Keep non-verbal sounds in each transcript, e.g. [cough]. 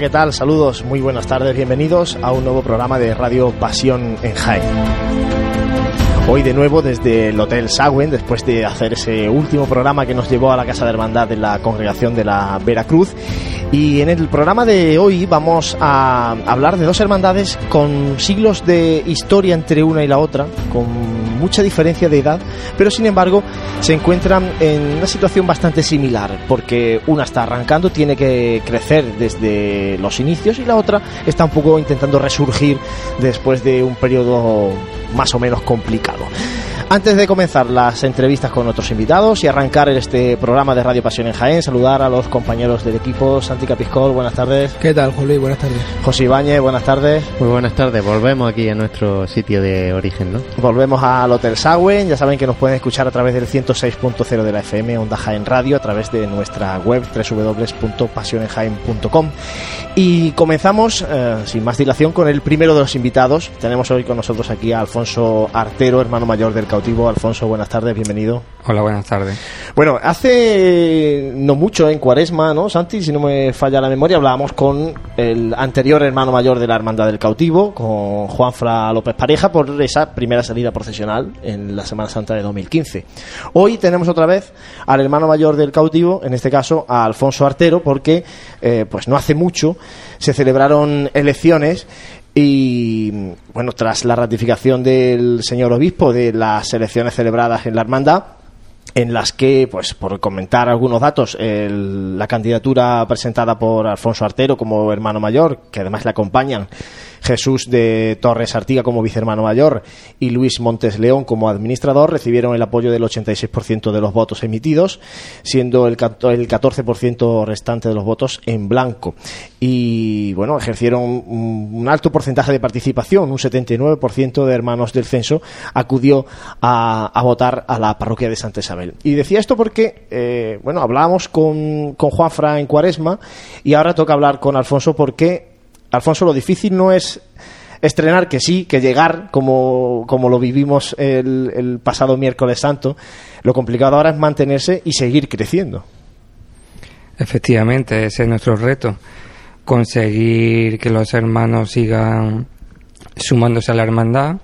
¿qué tal? Saludos, muy buenas tardes, bienvenidos a un nuevo programa de Radio Pasión en Jaén. Hoy de nuevo desde el Hotel Sagüen, después de hacer ese último programa que nos llevó a la Casa de Hermandad de la Congregación de la Veracruz. Y en el programa de hoy vamos a hablar de dos hermandades con siglos de historia entre una y la otra, con mucha diferencia de edad, pero sin embargo se encuentran en una situación bastante similar, porque una está arrancando, tiene que crecer desde los inicios y la otra está un poco intentando resurgir después de un periodo más o menos complicado. Antes de comenzar las entrevistas con otros invitados y arrancar este programa de Radio Pasión en Jaén, saludar a los compañeros del equipo. Santi Capiscol, buenas tardes. ¿Qué tal, Juli? Buenas tardes. José Ibáñez, buenas tardes. Muy buenas tardes. Volvemos aquí a nuestro sitio de origen, ¿no? Volvemos al Hotel Sagüen. Ya saben que nos pueden escuchar a través del 106.0 de la FM, Onda Jaén Radio, a través de nuestra web www.pasionenjaen.com. Y comenzamos, eh, sin más dilación, con el primero de los invitados. Tenemos hoy con nosotros aquí a Alfonso Artero, hermano mayor del cautivo. Alfonso, buenas tardes, bienvenido. Hola, buenas tardes. Bueno, hace no mucho, en Cuaresma, ¿no, Santi? Si no me falla la memoria, hablábamos con el anterior hermano mayor de la Hermandad del Cautivo, con Juanfra López Pareja, por esa primera salida procesional en la Semana Santa de 2015. Hoy tenemos otra vez al hermano mayor del cautivo, en este caso a Alfonso Artero, porque eh, pues no hace mucho se celebraron elecciones y bueno, tras la ratificación del señor obispo de las elecciones celebradas en la hermandad, en las que, pues por comentar algunos datos, el- la candidatura presentada por Alfonso Artero como hermano mayor, que además le acompañan Jesús de Torres Artiga como vicehermano mayor y Luis Montes León como administrador, recibieron el apoyo del 86% de los votos emitidos, siendo el, cato- el 14% restante de los votos en blanco. Y bueno, ejercieron un, un alto porcentaje de participación, un 79% de hermanos del censo acudió a, a votar a la parroquia de Santa Isabel. Y decía esto porque, eh, bueno, hablábamos con, con Juanfra en Cuaresma y ahora toca hablar con Alfonso porque, Alfonso, lo difícil no es estrenar que sí, que llegar como, como lo vivimos el, el pasado miércoles santo. Lo complicado ahora es mantenerse y seguir creciendo. Efectivamente, ese es nuestro reto. Conseguir que los hermanos sigan sumándose a la hermandad,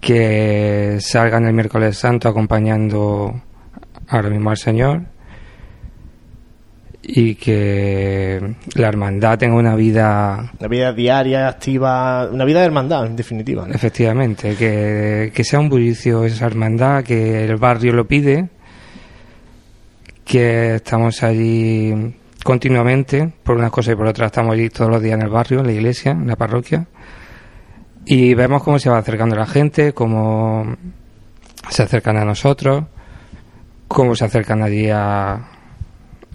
que salgan el miércoles santo acompañando ahora mismo al Señor y que la hermandad tenga una vida Una vida diaria, activa, una vida de hermandad, en definitiva. ¿no? Efectivamente, que, que sea un bullicio esa hermandad, que el barrio lo pide, que estamos allí continuamente, por unas cosas y por otras estamos allí todos los días en el barrio, en la iglesia, en la parroquia, y vemos cómo se va acercando la gente, cómo se acercan a nosotros, cómo se acercan allí a,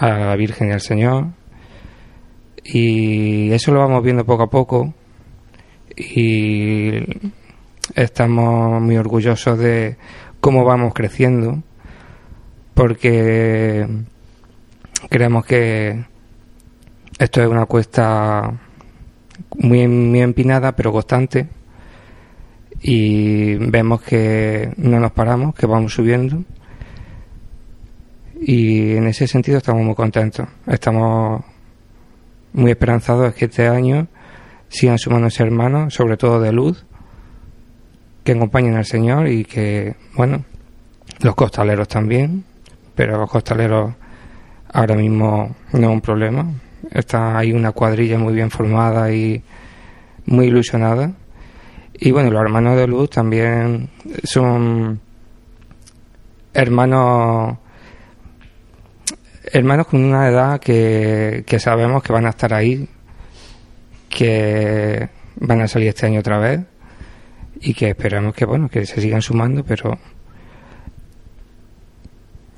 a la Virgen y al Señor, y eso lo vamos viendo poco a poco, y estamos muy orgullosos de cómo vamos creciendo porque creemos que esto es una cuesta muy, muy empinada pero constante. Y vemos que no nos paramos, que vamos subiendo y en ese sentido estamos muy contentos. Estamos muy esperanzados que este año sigan sumándose hermanos, sobre todo de luz, que acompañen al Señor y que, bueno, los costaleros también, pero los costaleros ahora mismo no es un problema. Está ahí una cuadrilla muy bien formada y muy ilusionada. Y bueno, los hermanos de luz también son hermanos hermanos con una edad que, que sabemos que van a estar ahí, que van a salir este año otra vez y que esperamos que bueno que se sigan sumando, pero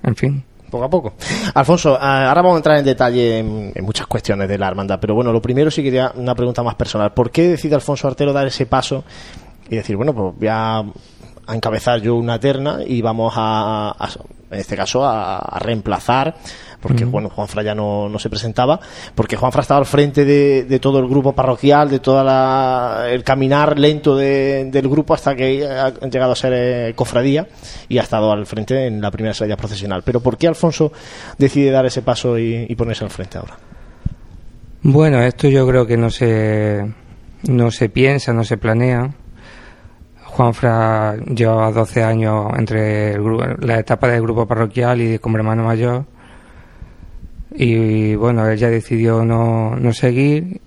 en fin. Poco a poco. Alfonso, ah, ahora vamos a entrar en detalle en, muchas cuestiones de la hermandad, pero bueno, lo primero sí quería una pregunta más personal. ¿Por qué decide Alfonso Artero dar ese paso y decir, bueno, pues voy a, a encabezar yo una terna y vamos a, en este caso, a reemplazar, porque bueno, Juanfra ya no, no se presentaba, porque Juanfra estaba al frente de, de todo el grupo parroquial, de todo el caminar lento de- del grupo hasta que ha llegado a ser eh, cofradía y ha estado al frente en la primera salida procesional. Pero ¿por qué Alfonso decide dar ese paso y, y ponerse al frente ahora? Bueno, esto yo creo que no se, no se piensa, no se planea. Juanfra llevaba 12 años entre la etapa del grupo parroquial y como hermano mayor. Y bueno, él ya decidió no, no seguir.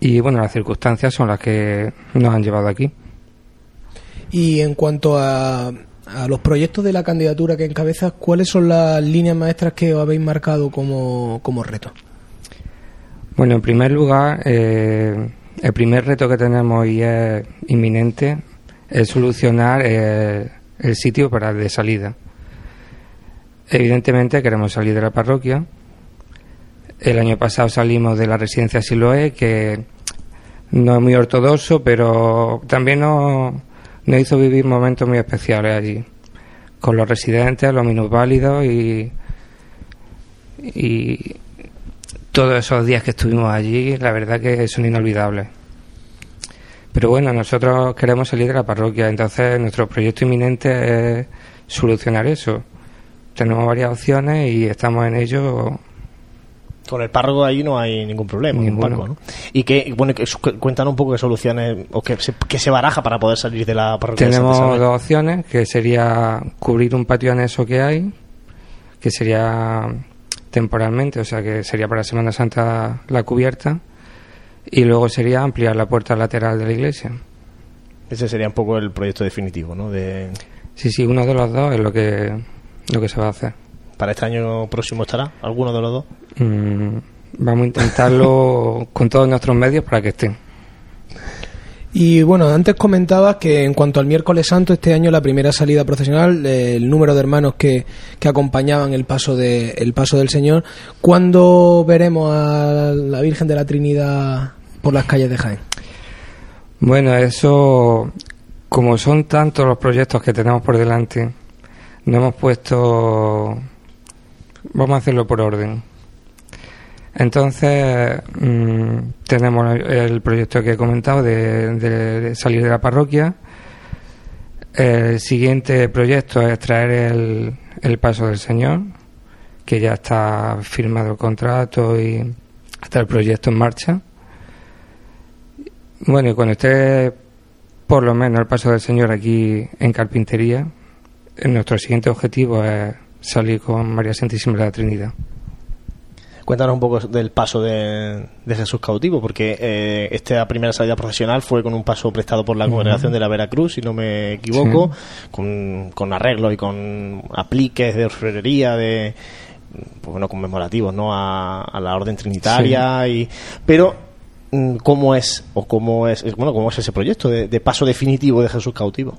Y bueno, las circunstancias son las que nos han llevado aquí. Y en cuanto a, a los proyectos de la candidatura que encabezas, ¿cuáles son las líneas maestras que os habéis marcado como, como reto? Bueno, en primer lugar, eh, el primer reto que tenemos y es inminente es solucionar eh, el sitio para de salida. Evidentemente queremos salir de la parroquia. El año pasado salimos de la residencia Siloé, que no es muy ortodoxo, pero también nos, nos hizo vivir momentos muy especiales allí, con los residentes, los minusválidos y, y todos esos días que estuvimos allí, la verdad que son inolvidables. Pero bueno, nosotros queremos salir de la parroquia, entonces nuestro proyecto inminente es solucionar eso. Tenemos varias opciones y estamos en ello. Con el párroco ahí no hay ningún problema. ¿no? Y que, bueno, que, cuéntanos un poco de soluciones o que se, que se baraja para poder salir de la parroquia. Tenemos dos opciones, que sería cubrir un patio anexo que hay, que sería temporalmente, o sea que sería para Semana Santa la cubierta y luego sería ampliar la puerta lateral de la iglesia. Ese sería un poco el proyecto definitivo, ¿no? De... Sí, sí, uno de los dos es lo que, lo que se va a hacer. ¿Para este año próximo estará alguno de los dos? Mm, vamos a intentarlo [laughs] con todos nuestros medios para que estén. Y bueno, antes comentabas que en cuanto al miércoles santo, este año la primera salida procesional, el número de hermanos que, que acompañaban el paso, de, el paso del Señor, ¿cuándo veremos a la Virgen de la Trinidad por las calles de Jaén? Bueno, eso, como son tantos los proyectos que tenemos por delante, no hemos puesto, vamos a hacerlo por orden. Entonces, mm, tenemos el proyecto que he comentado de, salir de la parroquia. El siguiente proyecto es traer el, el, paso del Señor, que ya está firmado el contrato y está el proyecto en marcha. Bueno, y cuando esté por lo menos el paso del Señor aquí en carpintería, nuestro siguiente objetivo es salir con María Santísima de la Trinidad. Cuéntanos un poco del paso de, Jesús cautivo, porque eh, esta primera salida profesional fue con un paso prestado por la congregación de la Veracruz, si no me equivoco, con, con arreglos y con apliques de orfebrería, de pues bueno, conmemorativos, ¿no? A, la orden trinitaria y pero mm, cómo es o cómo es bueno cómo es ese proyecto de paso definitivo de Jesús cautivo.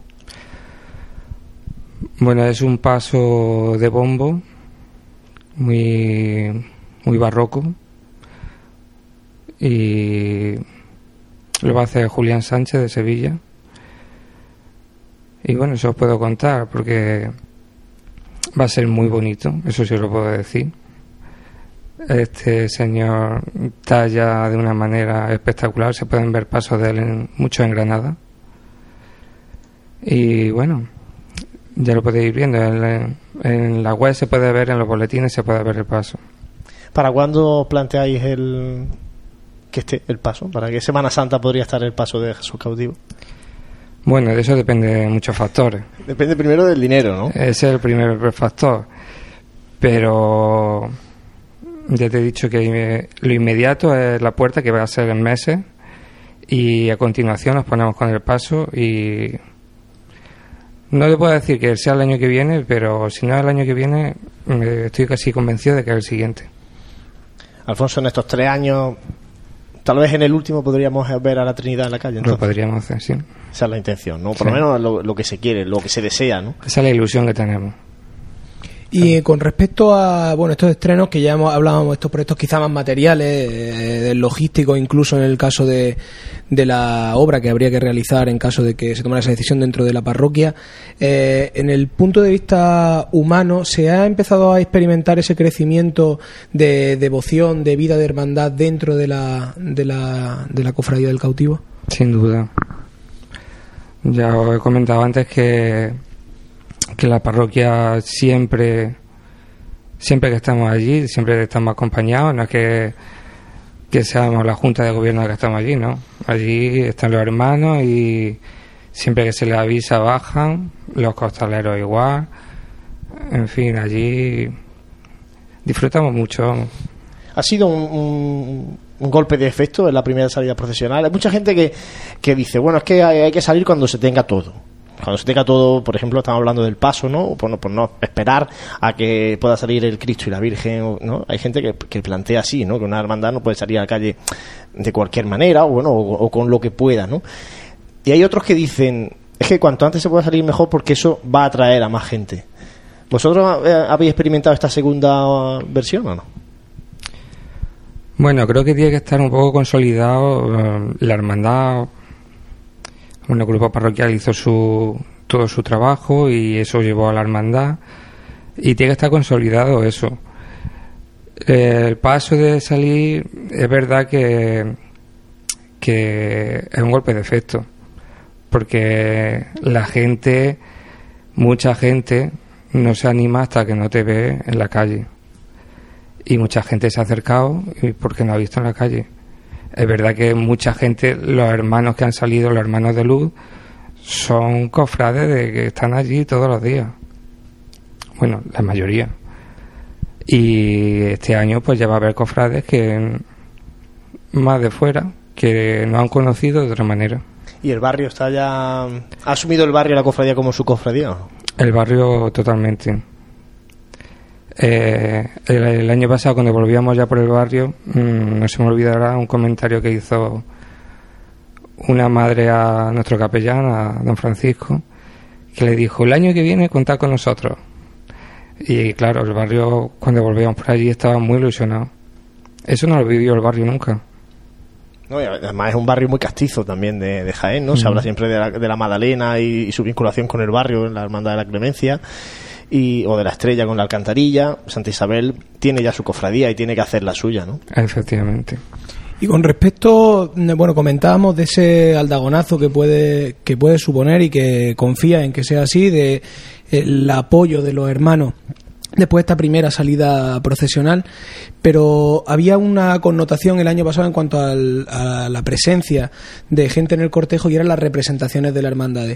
Bueno, es un paso de bombo muy muy barroco y lo va a hacer Julián Sánchez de Sevilla. Y bueno, eso os puedo contar porque va a ser muy bonito, eso sí lo puedo decir. Este señor talla de una manera espectacular, se pueden ver pasos de él en, mucho en Granada. Y bueno, ya lo podéis ir viendo, en, en la web se puede ver, en los boletines se puede ver el paso. ¿Para cuándo planteáis el que esté el paso? ¿Para qué Semana Santa podría estar el paso de Jesús cautivo? Bueno, de eso depende de muchos factores. Depende primero del dinero, ¿no? Ese es el primer factor. Pero ya te he dicho que lo inmediato es la puerta que va a ser en meses y a continuación nos ponemos con el paso y no le puedo decir que sea el año que viene, pero si no es el año que viene, estoy casi convencido de que es el siguiente. Alfonso, en estos tres años, tal vez en el último podríamos ver a la Trinidad en la calle. Lo podríamos hacer, sí. Esa es la intención, ¿no? Por lo menos lo, que se quiere, lo que se desea, ¿no? Esa es la ilusión que tenemos. Y con respecto a bueno estos estrenos que ya hemos, hablábamos estos proyectos quizá más materiales, eh, del logístico, incluso en el caso de, de, la obra que habría que realizar en caso de que se tomara esa decisión dentro de la parroquia, eh, en el punto de vista humano, ¿se ha empezado a experimentar ese crecimiento de devoción, de vida de hermandad dentro de la, de la, de la cofradía del cautivo? Sin duda. Ya os he comentado antes que que la parroquia siempre siempre que estamos allí siempre estamos acompañados no es que que seamos la junta de gobierno que estamos allí, ¿no? Allí están los hermanos y siempre que se les avisa bajan, los costaleros igual, en fin, allí disfrutamos mucho. Ha sido un, un- golpe de efecto en la primera salida profesional. Hay mucha gente que, que dice, bueno, es que hay que salir cuando se tenga todo. Cuando se tenga todo, por ejemplo, estamos hablando del paso, ¿no? Por no, esperar a que pueda salir el Cristo y la Virgen, ¿no? Hay gente que, que plantea así, ¿no? Que una hermandad no puede salir a la calle de cualquier manera, o bueno, o, o con lo que pueda, ¿no? Y hay otros que dicen, es que cuanto antes se pueda salir mejor porque eso va a atraer a más gente. ¿Vosotros eh, habéis experimentado esta segunda versión o no? Bueno, creo que tiene que estar un poco consolidado eh, la hermandad. Bueno, el grupo parroquial hizo su, todo su trabajo y eso llevó a la hermandad. Y tiene que estar consolidado eso. Eh, el paso de salir es verdad que, que es un golpe de efecto. Porque la gente, mucha gente, no se anima hasta que no te ve en la calle y mucha gente se ha acercado porque no ha visto en la calle. Es verdad que mucha gente, los hermanos que han salido, los hermanos de luz, son cofrades de que están allí todos los días. Bueno, la mayoría. Y este año pues ya va a haber cofrades que más de fuera, que no han conocido de otra manera. ¿Y el barrio está ya... ¿Ha asumido el barrio la cofradía como su cofradía? El barrio totalmente. Eh, el, el año pasado, cuando volvíamos ya por el barrio, mm, no se me olvidará un comentario que hizo una madre a nuestro capellán, a don Francisco, que le dijo, el año que viene contad con nosotros. Y claro, el barrio, cuando volvíamos por allí, estaba muy ilusionado. Eso no lo vivió el barrio nunca. No, y además es un barrio muy castizo también de, de Jaén, ¿no? Se habla siempre de la, de la Madalena y, y su vinculación con el barrio, en la Hermandad de la Clemencia, y, o de la Estrella con la Alcantarilla. Santa Isabel tiene ya su cofradía y tiene que hacer la suya, ¿no? Efectivamente. Y con respecto, mm, bueno, comentábamos de ese aldagonazo que puede, que puede suponer y que confía en que sea así, de el apoyo de los hermanos después de esta primera salida procesional, pero había una connotación el año pasado en cuanto al- a la presencia de gente en el cortejo y eran las representaciones de la hermandad.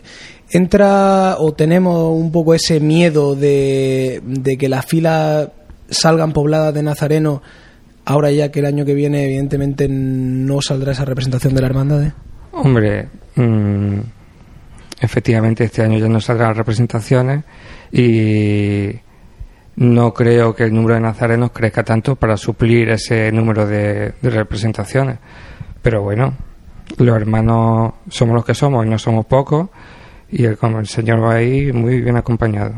¿Entra o tenemos un poco ese miedo de, de que las filas salgan pobladas de nazarenos ahora ya que el año que viene evidentemente no saldrá esa representación de la hermandad? Hombre, mm, efectivamente este año ya no saldrán las representaciones y no creo que el número de nazarenos crezca tanto para suplir ese número de, representaciones. Pero bueno, los hermanos somos los que somos y no somos pocos y el, como el Señor va ahí muy bien acompañado.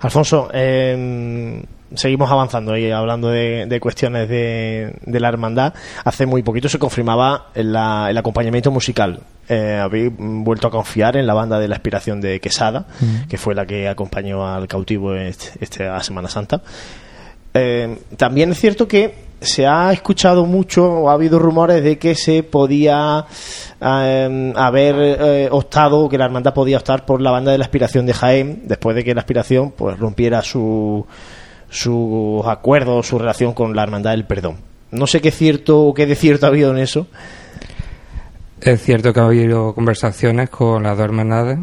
Alfonso, eh, seguimos avanzando y hablando de, de cuestiones de, de la hermandad. Hace muy poquito se confirmaba el, la- el acompañamiento musical. Eh, habéis mm, vuelto a confiar en la banda de la aspiración de Quesada, que fue la que acompañó al cautivo este, esta Semana Santa. Eh, también es cierto que se ha escuchado mucho o ha habido rumores de que se podía eh, haber eh, optado, que la hermandad podía optar por la banda de la aspiración de Jaén, después de que la aspiración pues rompiera su sus acuerdos, su relación con la hermandad del perdón. No sé qué cierto o qué de cierto ha habido en eso. Es cierto que ha habido conversaciones con las dos hermandades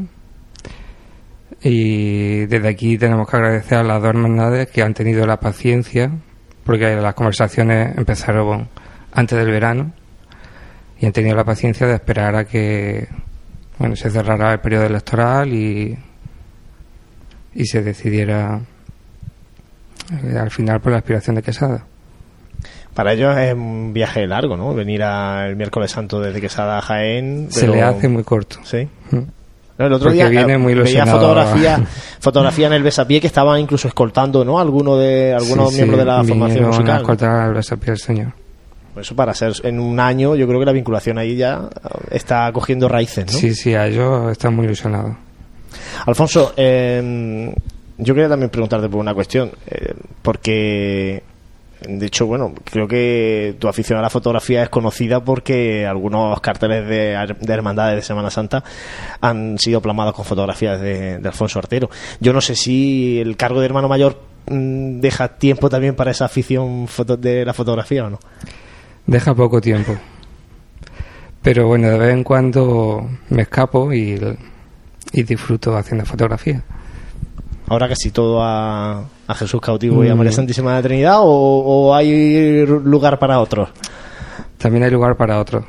y desde aquí tenemos que agradecer a las dos hermandades que han tenido la paciencia porque las conversaciones empezaron antes del verano y han tenido la paciencia de esperar a que bueno se cerrara el periodo electoral y y se decidiera eh, al final por la aspiración de Quesada. Para ellos es un viaje largo, ¿no? Venir a- el miércoles santo desde Quesada a Jaén. Se le hace muy corto. Sí. Mm. No, el otro Porque día viene muy veía fotografía, [laughs] fotografía en el besapié que estaban incluso escoltando, ¿no? Alguno de algunos Sí, miembros sí, de la formación musical. escoltar al besapié del Señor. Por eso para ser en un año, yo creo que la vinculación ahí ya está cogiendo raíces, ¿no? Sí, sí, a ellos están muy ilusionados. Alfonso, eh, yo quería también preguntarte por una cuestión, eh, porque de hecho, bueno, creo que tu afición a la fotografía es conocida porque algunos carteles de, de hermandades de Semana Santa han sido plamados con fotografías de, Alfonso Artero. Yo no sé si el cargo de hermano mayor mm, deja tiempo también para esa afición foto- de la fotografía o no. Deja poco tiempo. Pero bueno, de vez en cuando me escapo y, y disfruto haciendo fotografía. Ahora casi todo a, a Jesús cautivo y a María Santísima de la Trinidad o, o hay lugar para otros? También hay lugar para otros.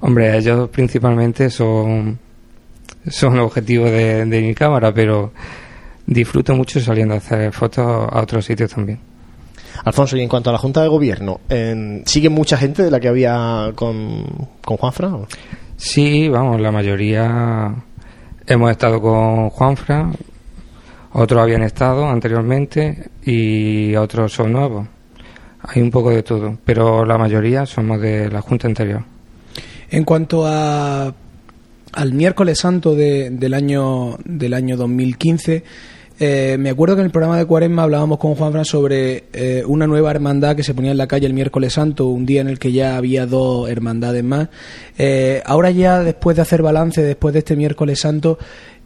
Hombre, ellos principalmente son, son objetivos de, de mi cámara, pero disfruto mucho saliendo a hacer fotos a otros sitios también. Alfonso, y en cuanto a la Junta de Gobierno, ¿sigue mucha gente de la que había con, con Juanfra? Sí, vamos, la mayoría hemos estado con Juanfra, otros habían estado anteriormente y otros son nuevos. Hay un poco de todo, pero la mayoría somos de la Junta anterior. En cuanto a al miércoles santo de, del año del año 2015 eh, me acuerdo que en el programa de Cuaresma hablábamos con Juanfran sobre eh, una nueva hermandad que se ponía en la calle el miércoles santo, un día en el que ya había dos hermandades más. Eh, ahora ya, después de hacer balance, después de este miércoles santo,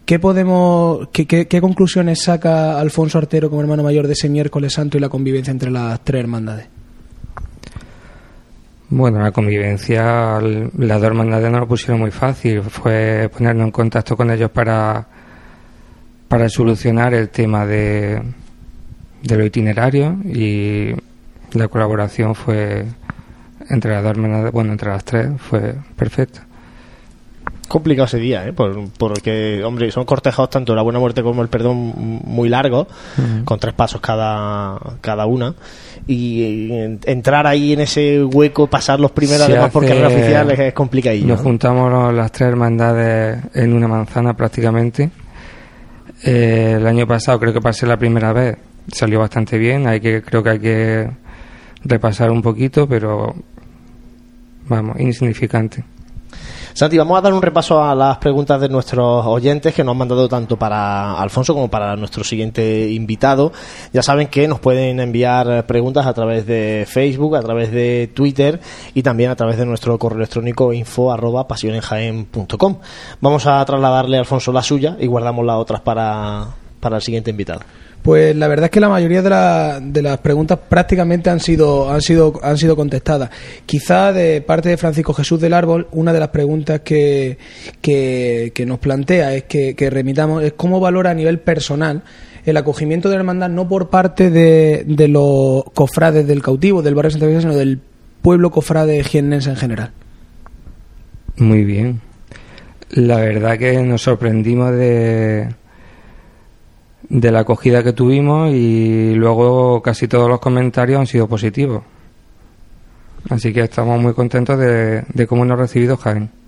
¿qué podemos, qué, qué conclusiones saca Alfonso Artero como hermano mayor de ese miércoles santo y la convivencia entre las tres hermandades? Bueno, la convivencia, las dos hermandades no lo pusieron muy fácil. Fue ponernos en contacto con ellos para, para solucionar el tema de, de lo itinerario y la colaboración fue entre las dos hermandades, bueno, entre las tres, fue perfecta complicado ese día, ¿eh? porque, hombre, son cortejados tanto la buena muerte como el perdón muy largos, con tres pasos cada, cada una, y, entrar ahí en ese hueco, pasar los primeros, además por carrera oficial, es, complicadillo. Nos juntamos las tres hermandades en una manzana prácticamente. Eh, el año pasado creo que pasé la primera vez, salió bastante bien, hay que, creo que hay que repasar un poquito, pero vamos, insignificante. Santi, vamos a dar un repaso a las preguntas de nuestros oyentes que nos han mandado tanto para Alfonso como para nuestro siguiente invitado. Ya saben que nos pueden enviar preguntas a través de Facebook, a través de Twitter y también a través de nuestro correo electrónico info arroba Vamos a trasladarle a Alfonso la suya y guardamos las otras para, para el siguiente invitado. Pues la verdad es que la mayoría de, de, las preguntas prácticamente han sido, han, sido, han sido contestadas. Quizá de parte de Francisco Jesús del Árbol, una de las preguntas que, que, nos plantea es que, remitamos es cómo valora a nivel personal el acogimiento de la hermandad no por parte de, los cofrades del cautivo, del barrio Santa Fe, sino del pueblo cofrade jiennense en general. Muy bien. La verdad que nos sorprendimos de de la acogida que tuvimos y luego casi todos los comentarios han sido positivos. Así que estamos muy contentos de, de cómo nos ha recibido Jaén.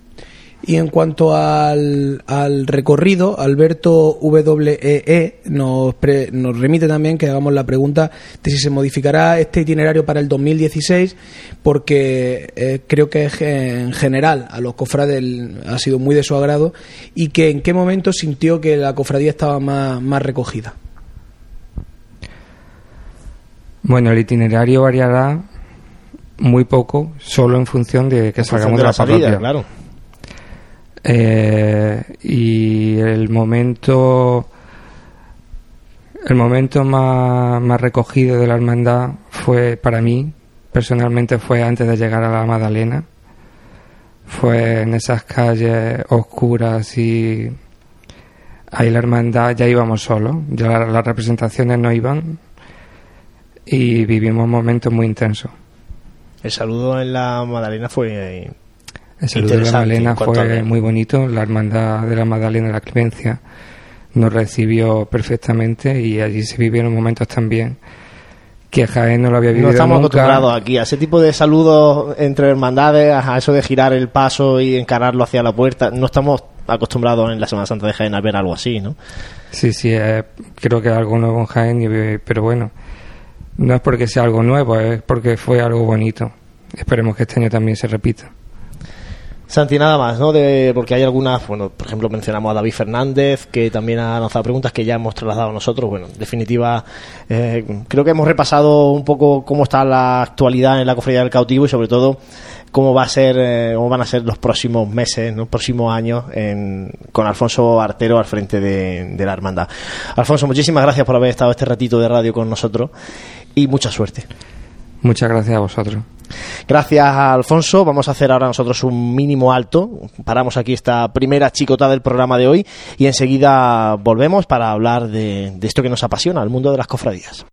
Y en cuanto al, al recorrido, Alberto WEE e nos, nos remite también que hagamos la pregunta de si se modificará este itinerario para el 2016, porque eh, creo que en general a los cofrades ha sido muy de su agrado y que en qué momento sintió que la cofradía estaba más, más recogida. Bueno, el itinerario variará muy poco, solo en función de que salgamos de la, salida, Claro. Eh, y el momento el momento más, más recogido de la hermandad fue para mí personalmente fue antes de llegar a la Magdalena. Fue en esas calles oscuras y ahí la hermandad ya íbamos solos ya las representaciones no iban y vivimos momentos muy intensos el saludo en la Magdalena fue el saludo de la Magdalena fue muy bonito. La hermandad de la Magdalena de la Clemencia nos recibió perfectamente y allí se vivieron momentos también que Jaén no lo había vivido. No estamos nunca. acostumbrados aquí a ese tipo de saludos entre hermandades, a eso de girar el paso y encararlo hacia la puerta. No estamos acostumbrados en la Semana Santa de Jaén a ver algo así, ¿no? Sí, sí, eh, creo que es algo nuevo en Jaén, pero bueno, no es porque sea algo nuevo, es porque fue algo bonito. Esperemos que este año también se repita. Santi, nada más, ¿no? De, porque hay algunas, bueno, por ejemplo, mencionamos a David Fernández, que también ha lanzado preguntas que ya hemos trasladado nosotros. Bueno, en definitiva, eh, creo que hemos repasado un poco cómo está la actualidad en la cofradía del cautivo y sobre todo cómo va a ser, eh, cómo van a ser los próximos meses, los próximos años con Alfonso Artero al frente de la hermandad. Alfonso, muchísimas gracias por haber estado este ratito de radio con nosotros y mucha suerte. Muchas gracias a vosotros. Gracias, Alfonso. Vamos a hacer ahora nosotros un mínimo alto. Paramos aquí esta primera chicota del programa de hoy y enseguida volvemos para hablar de, de esto que nos apasiona, el mundo de las cofradías.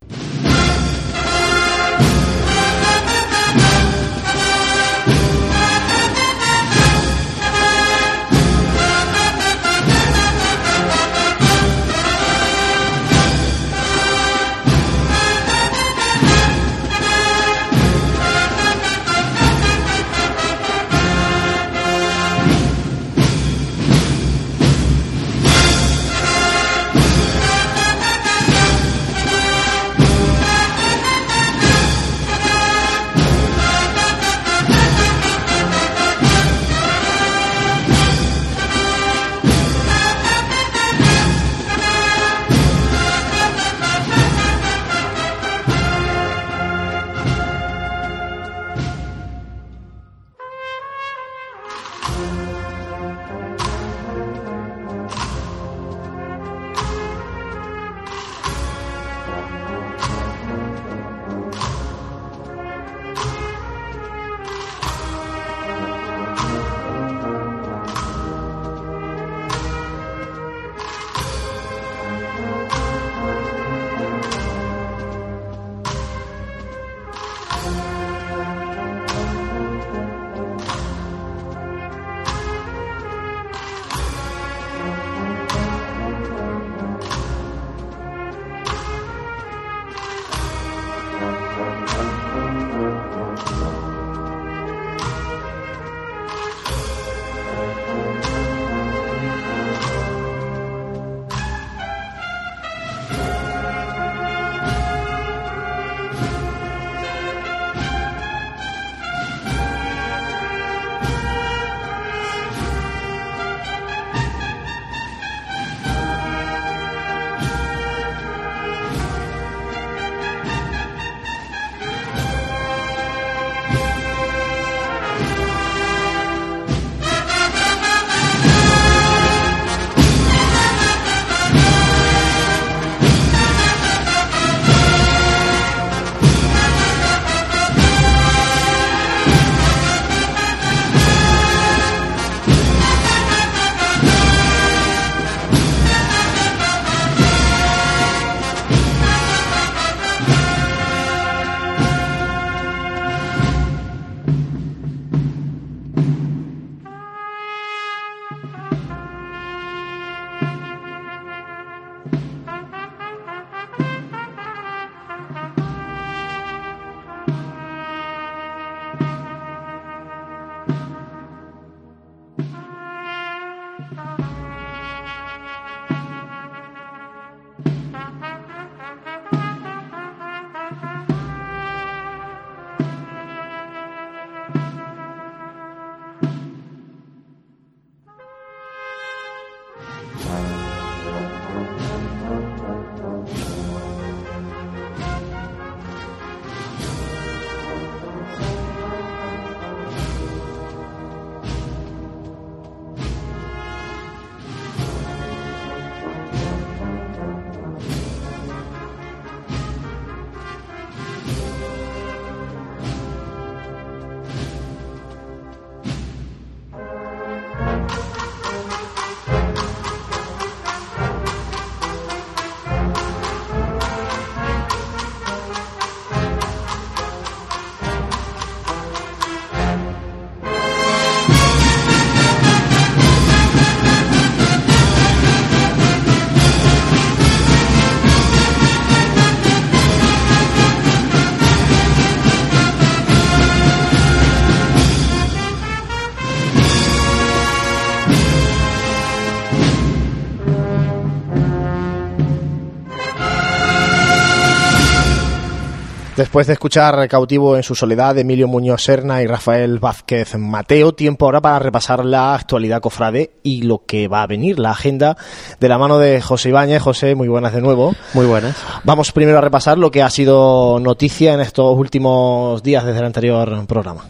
Después de escuchar Cautivo en su soledad Emilio Muñoz Serna y Rafael Vázquez Mateo, tiempo ahora para repasar la actualidad cofrade y lo que va a venir, la agenda de la mano de José Ibáñez. José, muy buenas de nuevo. Muy buenas. Vamos primero a repasar lo que ha sido noticia en estos últimos días desde el anterior programa.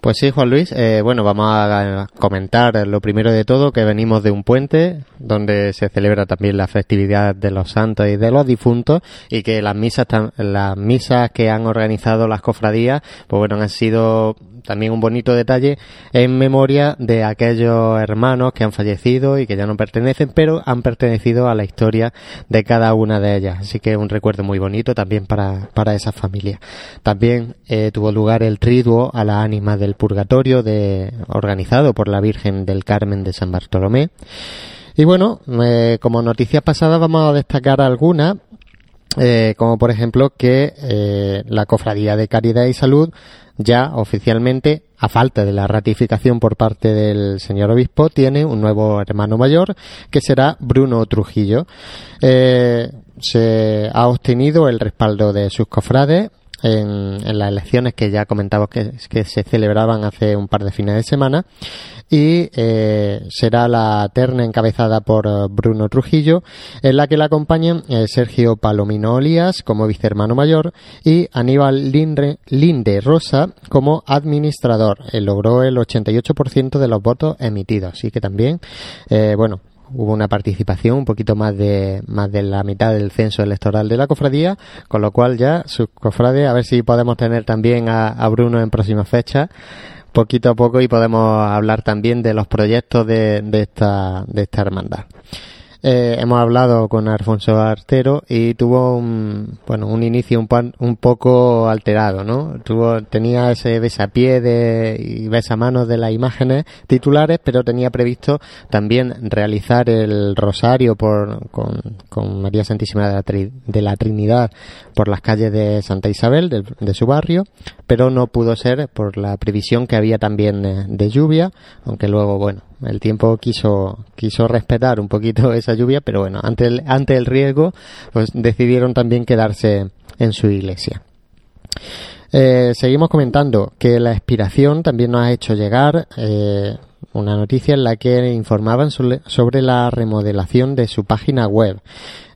Pues sí, Juan Luis. Eh, bueno, vamos a comentar lo primero de todo que venimos de un puente donde se celebra también la festividad de los santos y de los difuntos y que las misas, las misas que han organizado las cofradías, pues bueno, han sido también un bonito detalle en memoria de aquellos hermanos que han fallecido y que ya no pertenecen, pero han pertenecido a la historia de cada una de ellas. Así que un recuerdo muy bonito también para, para esa familia. También eh, tuvo lugar el triduo a la ánima del purgatorio de, organizado por la Virgen del Carmen de San Bartolomé. Y bueno, eh, como noticias pasadas vamos a destacar algunas eh, como por ejemplo que eh, la Cofradía de Caridad y Salud ya oficialmente, a falta de la ratificación por parte del señor obispo, tiene un nuevo hermano mayor que será Bruno Trujillo. Eh, se ha obtenido el respaldo de sus cofrades en, las elecciones que ya comentamos que, se celebraban hace un par de fines de semana y eh, será la terna encabezada por eh, Bruno Trujillo en la que le acompañan eh, Sergio Palomino Olías como vicehermano mayor y Aníbal Linde Rosa como administrador. logró el 88% de los votos emitidos, así que también, bueno, hubo una participación un poquito más de más de la mitad del censo electoral de la cofradía, con lo cual ya sus cofrades, a ver si podemos tener también a, Bruno en próximas fechas, poquito a poco y podemos hablar también de los proyectos de, de esta de esta hermandad. Eh, hemos hablado con Alfonso Artero y tuvo un, bueno, un inicio un, un poco alterado, ¿no? Tuvo, tenía ese besapié de, y besamanos de las imágenes titulares, pero tenía previsto también realizar el rosario por, con, con María Santísima de la, de la, Trinidad por las calles de Santa Isabel, de, su barrio, pero no pudo ser por la previsión que había también de, de lluvia, aunque luego, bueno, el tiempo quiso, quiso respetar un poquito [laughs] esa lluvia, pero bueno, ante el, ante el riesgo, pues decidieron también quedarse en su iglesia. Eh, seguimos comentando que la expiración también nos ha hecho llegar eh, una noticia en la que informaban sobre la remodelación de su página web.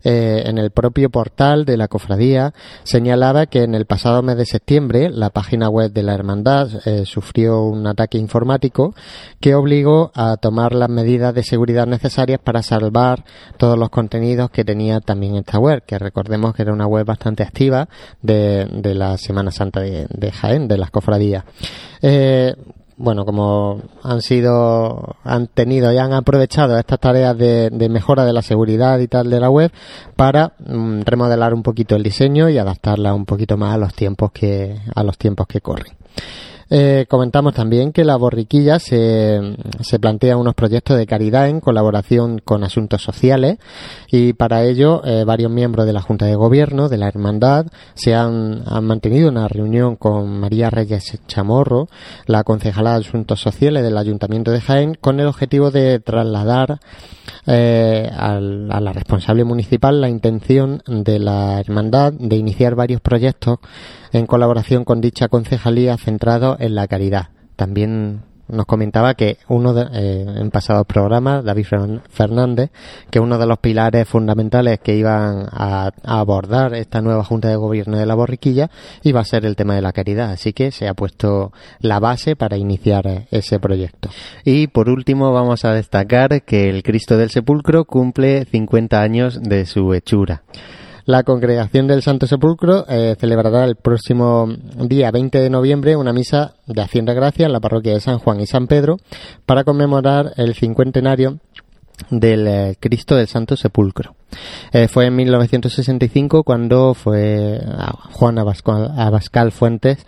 Eh, en el propio portal de la cofradía señalaba que en el pasado mes de septiembre la página web de la hermandad eh, sufrió un ataque informático que obligó a tomar las medidas de seguridad necesarias para salvar todos los contenidos que tenía también esta web, que recordemos que era una web bastante activa de, de la Semana Santa de, Jaén, de las cofradías. Eh, bueno, como han sido, han tenido y han aprovechado estas tareas de, mejora de la seguridad y tal de la web para mm, remodelar un poquito el diseño y adaptarla un poquito más a los tiempos que, a los tiempos que corren. Eh, comentamos también que la borriquilla se, plantea unos proyectos de caridad en colaboración con asuntos sociales y para ello eh, varios miembros de la Junta de Gobierno de la Hermandad se han mantenido una reunión con María Reyes Chamorro, la concejala de Asuntos Sociales del Ayuntamiento de Jaén, con el objetivo de trasladar eh, a la responsable municipal la intención de la hermandad de iniciar varios proyectos en colaboración con dicha concejalía centrado en la caridad. También nos comentaba que uno de, eh, en pasados programas, David Fernández, que uno de los pilares fundamentales que iban a, abordar esta nueva Junta de Gobierno de la Borriquilla iba a ser el tema de la caridad. Así que se ha puesto la base para iniciar ese proyecto. Y por último vamos a destacar que el Cristo del Sepulcro cumple 50 años de su hechura. La Congregación del Santo Sepulcro eh, celebrará el próximo día 20 de noviembre una misa de Hacienda Gracia en la parroquia de San Juan y San Pedro para conmemorar el cincuentenario del eh, Cristo del Santo Sepulcro. Eh, fue en 1965 cuando fue Juan Abascal, Fuentes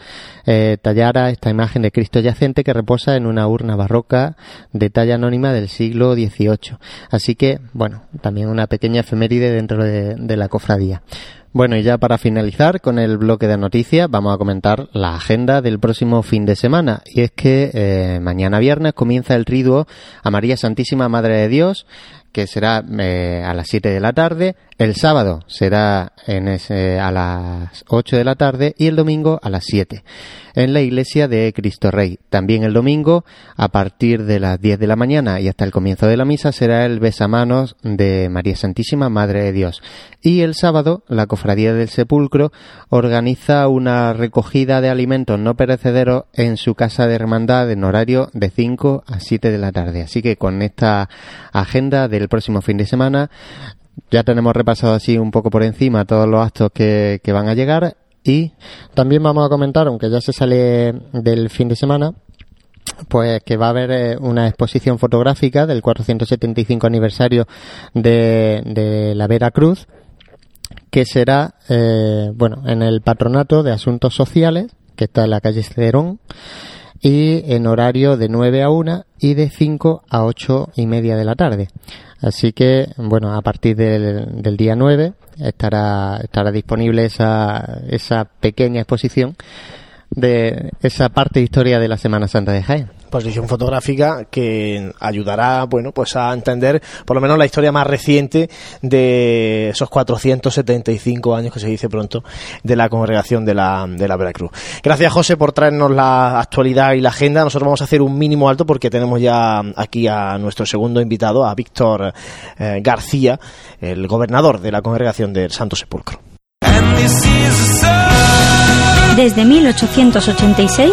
eh, tallara esta imagen de Cristo yacente que reposa en una urna barroca de talla anónima del siglo XVIII. Así que, bueno, también una pequeña efeméride dentro de la cofradía. Bueno, y ya para finalizar con el bloque de noticias, vamos a comentar la agenda del próximo fin de semana. Y es que eh, mañana viernes comienza el triduo a María Santísima Madre de Dios, que será eh, a las 7 de la tarde, el sábado será en ese, a las 8 de la tarde y el domingo a las 7 en la iglesia de Cristo Rey. También el domingo, a partir de las 10 de la mañana y hasta el comienzo de la misa, será el besamanos de María Santísima, Madre de Dios. Y el sábado, la Cofradía del Sepulcro organiza una recogida de alimentos no perecederos en su casa de hermandad en horario de 5 a 7 de la tarde. Así que con esta agenda del próximo fin de semana, ya tenemos repasado así un poco por encima todos los actos que, que van a llegar y también vamos a comentar, aunque ya se sale del fin de semana, pues que va a haber eh, una exposición fotográfica del 475 aniversario de, de la Vera Cruz que será eh, bueno en el patronato de asuntos sociales que está en la calle Cederón y en horario de 9 a 1 y de 5 a 8 y media de la tarde. Así que, bueno, a partir del, del día 9 estará, estará disponible esa, esa pequeña exposición de esa parte de historia de la Semana Santa de Jaén. Posición fotográfica que ayudará, bueno, pues a entender por lo menos la historia más reciente de esos 475 años que se dice pronto de la congregación de la, de la Veracruz. Gracias, José, por traernos la actualidad y la agenda. Nosotros vamos a hacer un mínimo alto porque tenemos ya aquí a nuestro segundo invitado, a Víctor eh, García, el gobernador de la congregación del Santo Sepulcro. Desde 1886,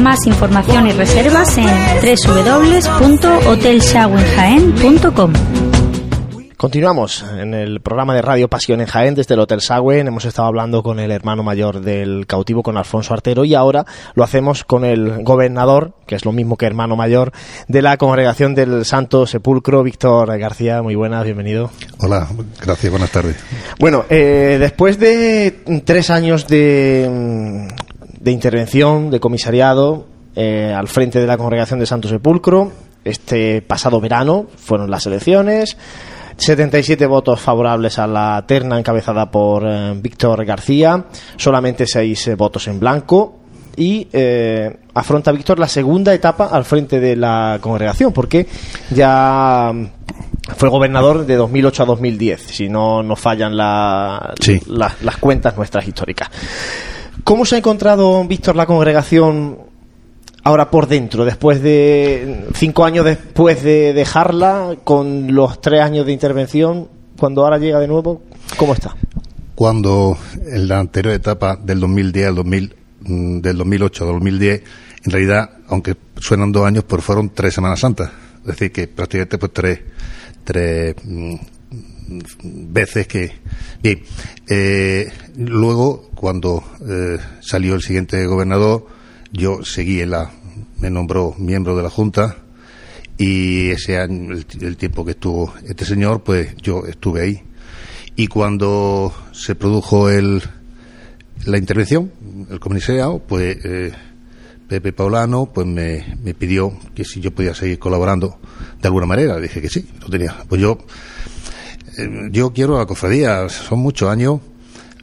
Más información y reservas en www.hotelshawenjaen.com. Continuamos en el programa de Radio Pasión en Jaén desde el Hotel Sagüen. Hemos estado hablando con el hermano mayor del cautivo, con Alfonso Artero, y ahora lo hacemos con el gobernador, que es lo mismo que hermano mayor, de la congregación del Santo Sepulcro, Víctor García. Muy buenas, bienvenido. Hola, gracias, buenas tardes. Bueno, eh, después de tres años de, de intervención, de comisariado, eh, al frente de la congregación del Santo Sepulcro, este pasado verano fueron las elecciones. 77 votos favorables a la terna encabezada por eh, Víctor García, solamente 6 eh, votos en blanco y eh, afronta Víctor la segunda etapa al frente de la congregación porque ya fue gobernador de 2008 a 2010, si no nos fallan la- Sí. la- las cuentas nuestras históricas. ¿Cómo se ha encontrado Víctor la congregación ahora por dentro, después de cinco años después de dejarla, con los tres años de intervención, cuando ahora llega de nuevo, ¿cómo está? Cuando en la anterior etapa del 2010 al 2000, mm, del 2008 al 2010, en realidad, aunque suenan dos años, pues fueron tres Semanas Santas. Es decir, que prácticamente pues tres, tres mm, veces que... Bien, eh, luego, cuando eh, salió el siguiente gobernador, yo seguí en la... me nombró miembro de la Junta y ese año, el, el tiempo que estuvo este señor, pues yo estuve ahí. Y cuando se produjo el, la intervención, el comisariado, pues eh, Pepe Paulano pues me, me pidió que si yo podía seguir colaborando de alguna manera. Dije que sí, lo tenía. Pues yo, yo quiero la cofradía, son muchos años.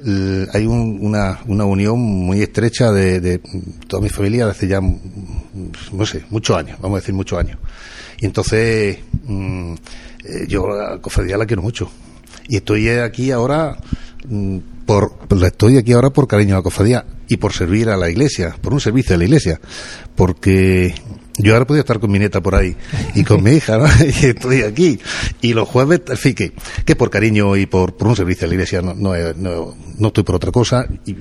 eh, hay un- una, una unión muy estrecha de, de toda mi familia desde hace ya, mm, no sé, muchos años, vamos a decir muchos años. Y entonces, mm, eh, yo la cofradía la quiero mucho. Y estoy aquí ahora mm, por estoy aquí ahora por cariño a la cofradía y por servir a la iglesia, por un servicio a la iglesia, porque Yo ahora podía estar con mi nieta por ahí y con mi hija, ¿no? [laughs] Y estoy aquí. Y los jueves, en fin, que, que por cariño y por, por un servicio a la iglesia no, no, no, no estoy por otra cosa. Y,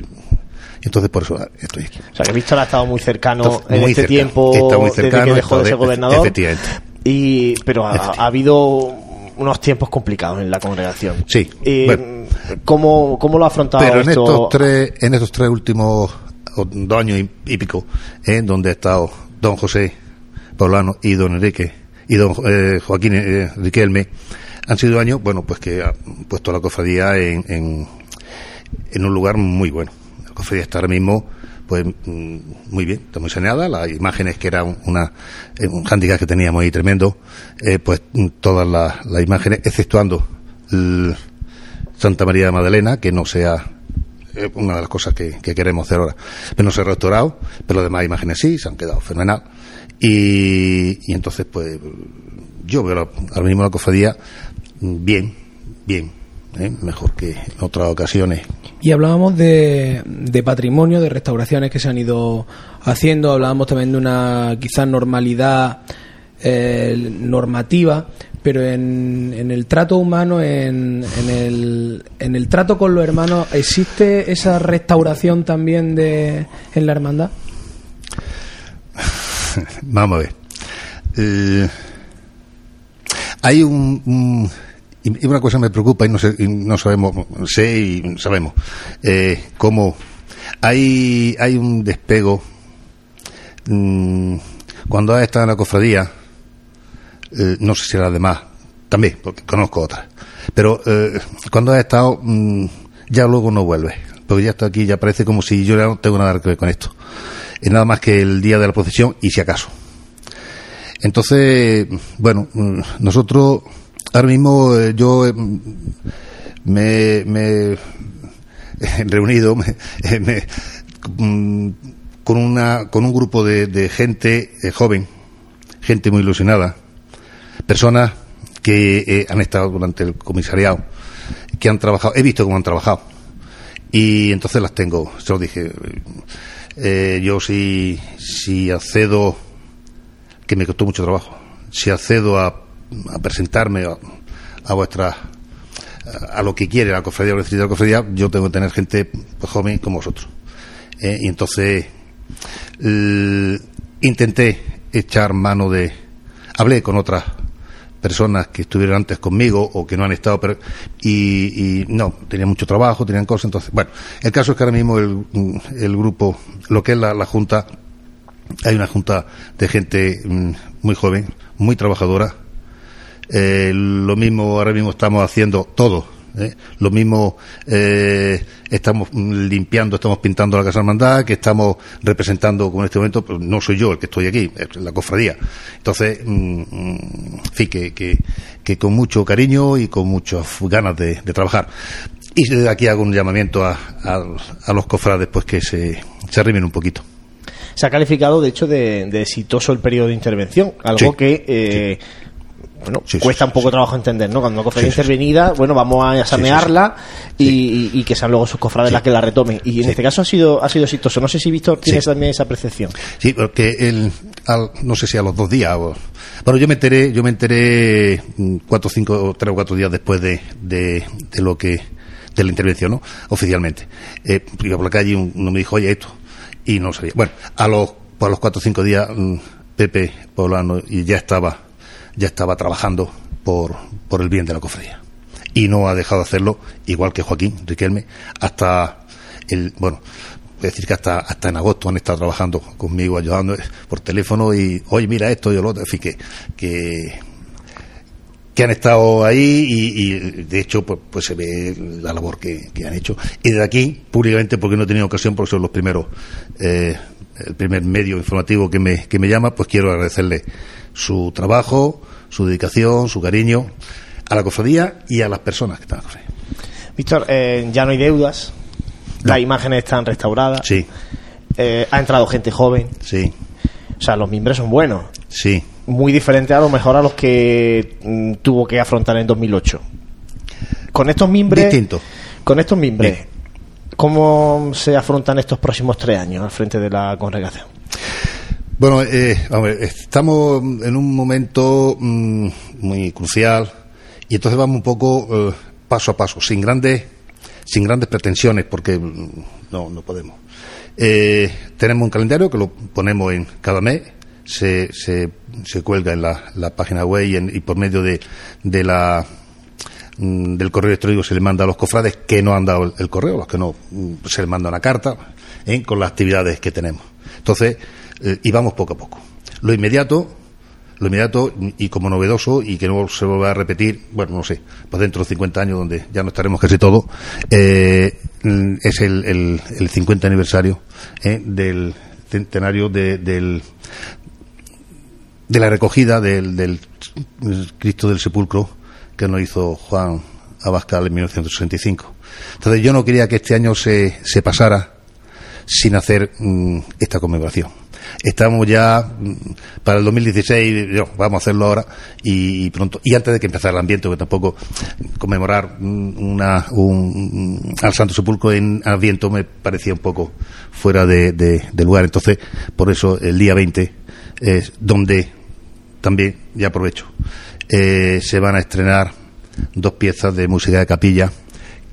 entonces por eso estoy aquí. O sea, que Víctor ha estado muy cercano Entonces, en muy este cercano. tiempo Está muy desde cercano, que dejó de ser gobernador. efectivamente. Y, pero ha, Efectivamente. ha habido unos tiempos complicados en la congregación. Sí, Eh, bueno. ¿cómo, ¿Cómo lo ha afrontado Pero en esto? estos tres, en estos tres últimos dos años y, y pico, ¿eh? donde ha estado don José Paulano y don Enrique y don eh, Joaquín eh, Riquelme, han sido años, bueno, pues que han puesto la cofradía en, en, un lugar muy bueno. La cofradía está ahora mismo, pues, mm, muy bien, está muy saneada. Las imágenes que era un- una, eh, un handicap que teníamos ahí tremendo, eh, pues mm, todas las, las imágenes, exceptuando Santa María de Magdalena, que no sea eh, una de las cosas que queremos hacer ahora. Pero no se ha restaurado, pero las demás imágenes sí, se han quedado fenomenal. Y, entonces, pues, yo veo ahora mismo la cofradía bien, bien, ¿eh? mejor que en otras ocasiones. Y hablábamos de, de patrimonio, de restauraciones que se han ido haciendo, hablábamos también de una quizás normalidad eh, normativa, pero en, en el trato humano, en, en, el, en el trato con los hermanos, ¿existe esa restauración también de, en la hermandad? [laughs] Vamos a ver. Eh, hay un, un- y una cosa me preocupa y no sé, y no sabemos, sé y sabemos eh, cómo hay hay un despego mm, cuando has estado en la cofradía eh, no sé si las demás también porque conozco otras pero eh, cuando has estado mm, ya luego no vuelves porque ya está aquí ya parece como si yo ya no tengo nada que ver con esto es nada más que el día de la procesión y si acaso entonces, bueno, nosotros ahora mismo eh, yo eh, me, me he reunido me- eh, me- con una con un grupo de, de gente joven, gente muy ilusionada, personas que han estado durante el comisariado, que han trabajado, he visto cómo han trabajado y entonces las tengo. Se lo dije. Eh, yo si si accedo que me costó mucho trabajo. Si accedo a, a presentarme a, a vuestra a, lo que quiere la cofradía o necesita la cofradía, yo tengo que tener gente pues, joven como vosotros. Eh, y entonces intenté echar mano de. Hablé con otras personas que estuvieron antes conmigo o que no han estado. Y, y no, tenían mucho trabajo, tenían cosas. Entonces, bueno, el caso es que ahora mismo el, el grupo, lo que es la, la Junta, hay una junta de gente mm, muy joven, muy trabajadora. Eh, lo mismo ahora mismo estamos haciendo todo. ¿Eh? Lo mismo eh, estamos limpiando, estamos pintando la Casa Hermandad, que estamos representando como en este momento, pues no soy yo el que estoy aquí, es la cofradía. Entonces, mm, mm, en fin, que, que, que con mucho cariño y con muchas ganas de, de trabajar. Y desde aquí hago un llamamiento a, a, a los cofrades pues que se, se arrimen un poquito. Se ha calificado, de hecho, de, de exitoso el periodo de intervención, algo Sí, que eh, bueno, Sí, cuesta sí, un poco sí. trabajo entender, ¿no? Cuando una cofradía intervenida, bueno, vamos a sanearla. Y, y que sean luego sus cofrades las que la retomen. Y en este caso ha sido ha sido exitoso. No sé si Víctor tiene Sí. también esa percepción. Sí, porque el, al- no sé si a los dos días. o- bueno, yo me enteré, yo me enteré mm, cuatro, cinco, tres o cuatro días después de, de, de lo que de la intervención, ¿no? Oficialmente. Eh, iba por la calle y un- uno me dijo, oye, esto. Y no sabía. Bueno, a los, a los cuatro o cinco días, mm, Pepe Poblano y ya estaba, ya estaba trabajando por, por el bien de la cofradía. Y no ha dejado de hacerlo, igual que Joaquín Riquelme, hasta el, bueno, decir que hasta, hasta en agosto han estado trabajando conmigo, ayudando por teléfono y, oye, mira esto y lo otro, en fin, que, que, que han estado ahí y, y, de hecho pues, pues se ve la labor que, que han hecho. Y desde aquí, públicamente, porque no he tenido ocasión, porque son los primeros, eh, el primer medio informativo que me, que me llama, pues quiero agradecerle su trabajo, su dedicación, su cariño a la cofradía y a las personas que están en la cofradía. Víctor, eh, ya no hay deudas, No. las imágenes están restauradas, Sí, eh, ha entrado gente joven, sí, o sea, los mimbres son buenos. sí. Muy diferente a lo mejor a los que mm, tuvo que afrontar en 2008. Con estos mimbres. Distinto. Con estos mimbres, Bien. ¿cómo se afrontan estos próximos tres años al frente de la congregación? Bueno, eh, a estamos en un momento mm, muy crucial y entonces vamos un poco eh, paso a paso, sin grandes, sin grandes pretensiones, porque mm, no, no podemos. Eh, tenemos un calendario que lo ponemos en cada mes, se, se, se cuelga en la, la página web y, en- y por medio de, de la mm, del correo electrónico se le manda a los cofrades que no han dado el, correo, los que no se les manda una carta ¿eh? con las actividades que tenemos. Entonces, eh, y vamos poco a poco. Lo inmediato, lo inmediato y como novedoso y que no se vuelva a repetir, bueno, no sé, pues dentro de 50 años donde ya no estaremos casi todos, eh, mm, es el, el, el 50 aniversario ¿eh? del centenario de, del, de la recogida del, del Cristo del Sepulcro que nos hizo Juan Abascal en 1965. Entonces yo no quería que este año se, se pasara sin hacer mm, esta conmemoración. Estamos ya mm, para el 2016, yo, vamos a hacerlo ahora y, pronto. Y antes de que empezara el ambiente, porque tampoco conmemorar mm, una, un, al Santo Sepulcro en Adviento me parecía un poco fuera de, lugar. Entonces, por eso el día 20 es donde también, ya aprovecho, eh, se van a estrenar dos piezas de música de capilla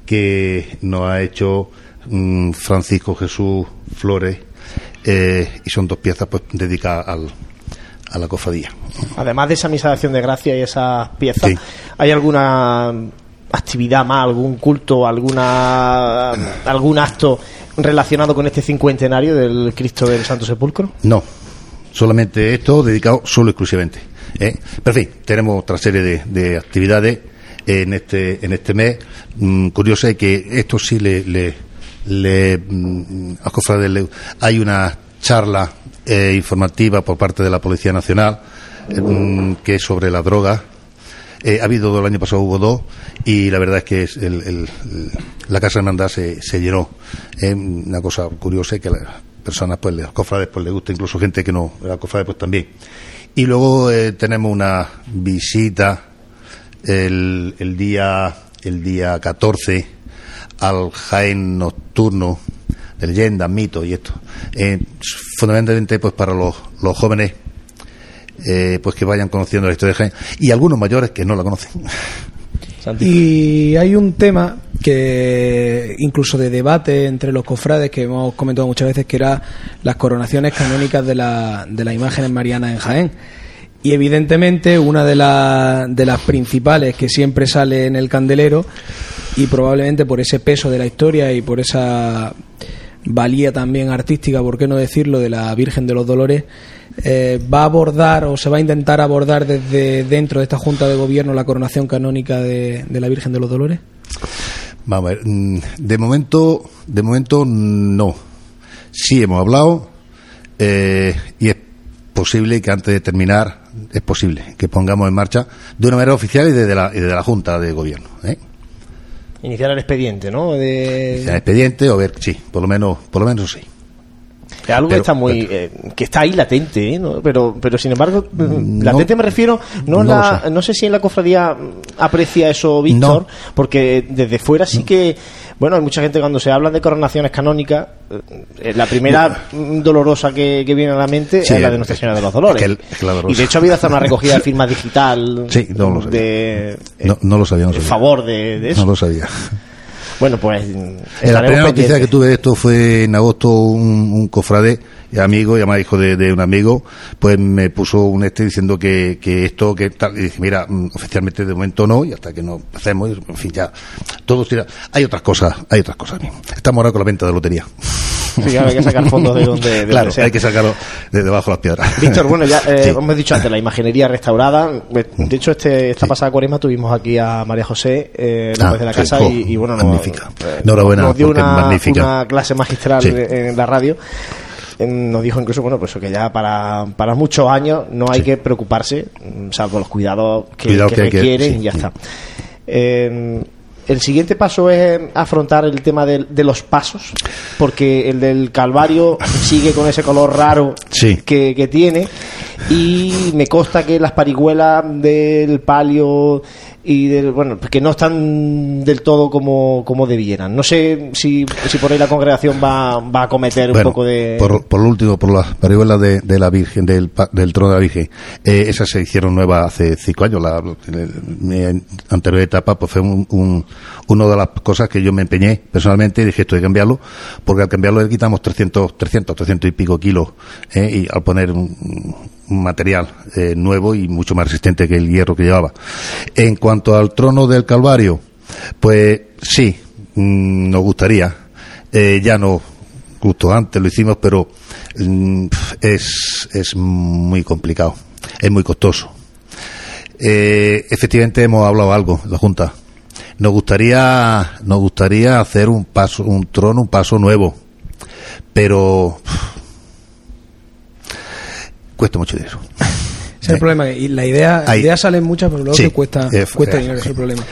que nos ha hecho mm, Francisco Jesús Flores eh, y son dos piezas pues dedicadas al, a la cofradía. Además de esa misa de acción de gracia y esas piezas, Sí. ¿hay alguna actividad más, algún culto, alguna algún acto relacionado con este cincuentenario del Cristo del Santo Sepulcro? No, solamente esto dedicado solo exclusivamente. ¿eh? Pero en fin, tenemos otra serie de, de actividades en este en este mes. Mm, curioso es que esto sí le, le, le mm, a cofrades le- hay una charla eh, informativa por parte de la Policía Nacional eh, mm, que es sobre la droga. Eh, ha habido dos, el año pasado hubo dos, y la verdad es que es el- el- la Casa Hermandad se, se llenó. Es una cosa curiosa es que a las personas, pues, los cofrades, pues, les gusta, incluso gente que no era cofrade, pues también. Y luego eh, tenemos una visita el, el día el día 14 al Jaén nocturno de leyendas, mitos y esto. Eh, fundamentalmente, pues, para los, los jóvenes eh, pues que vayan conociendo la historia de Jaén y algunos mayores que no la conocen. Y hay un tema que incluso de debate entre los cofrades que hemos comentado muchas veces que era las coronaciones canónicas de, la, de las imágenes marianas en Jaén. Y evidentemente una de, la- de las principales que siempre sale en el candelero y probablemente por ese peso de la historia y por esa valía también artística, por qué no decirlo, de la Virgen de los Dolores, eh, va a abordar o se va a intentar abordar desde dentro de esta Junta de Gobierno la coronación canónica de, la Virgen de los Dolores? Vamos a ver, mm, de momento, de momento no. Sí hemos hablado eh, y es posible que antes de terminar, es posible que pongamos en marcha de una manera oficial y desde la, y desde la Junta de Gobierno. ¿eh? Iniciar el expediente, ¿no? De, Sea expediente o ver, sí, por lo menos, por lo menos sí. que algo que está muy eh, que está ahí latente, ¿eh? ¿no? pero pero sin embargo Mm, latente me refiero no No la- no sé si en la cofradía aprecia eso Víctor, porque desde fuera sí que bueno hay mucha gente cuando se habla de coronaciones canónicas eh, la primera dolorosa que, que viene a la mente Sí, es la de eh, Nuestra Señora de los Dolores es que el- es que la dolorosa. y de hecho ha habido hasta una recogida de firmas digital Sí, no lo sabía. de eh, No, no lo sabía, no en sabía. favor de, de eso No lo sabía. bueno pues Eh, La primera noticia que tuve de esto fue en agosto un, un cofrade amigo, y además hijo de, de un amigo, pues me puso un este diciendo que, que esto, que tal, y dije, mira, mm, oficialmente de momento no, y hasta que no hacemos, en fin, ya, todo tira. Hay otras cosas, hay otras cosas. Estamos ahora con la venta de lotería. Sí, hay que sacar fondos de donde, de [laughs] claro, donde hay que sacarlo de debajo de las piedras. Víctor, bueno, ya [laughs] eh, Sí. hemos dicho antes la imaginería restaurada. De hecho, este, esta pasada cuaresma tuvimos aquí a María José eh, López Ah, de la Casa y, y, bueno, nos, magnífica. eh, Enhorabuena, nos dio una, magnífica. una clase magistral en la radio. Nos dijo incluso, bueno, pues que ya para, para muchos años no hay Sí. que preocuparse, mm, salvo los cuidados que, Cuidado que que- requieren sí. y ya está. Eh, el siguiente paso es afrontar el tema de, de los pasos, porque el del Calvario [laughs] sigue con ese color raro Sí. que, que tiene y me consta que las parihuelas del palio y del bueno que no están del todo como, como debieran. No sé si, si por ahí la congregación va, va a cometer un poco de por, por lo último, por las parihuelas de, de la Virgen, del, del trono de la Virgen, eh, esas se hicieron nuevas hace cinco años. La, mi anterior etapa pues fue un, un- una de las cosas que yo me empeñé personalmente dije esto hay que cambiarlo, porque al cambiarlo le quitamos 300, 300, 300 y pico kilos, eh, y al poner un, material eh, nuevo y mucho más resistente que el hierro que llevaba. En cuanto al trono del Calvario, pues sí, mm, nos gustaría. Eh, ya no justo antes lo hicimos, pero mm, es, es muy complicado, es muy costoso. Efectivamente hemos hablado algo, la Junta. Nos gustaría, nos gustaría hacer un paso, un trono, un paso nuevo, pero [sighs] cuesta mucho dinero. Ese es el problema. Y la idea, Hay- ideas salen muchas, pero luego Sí. cuesta, cuesta dinero, es el problema.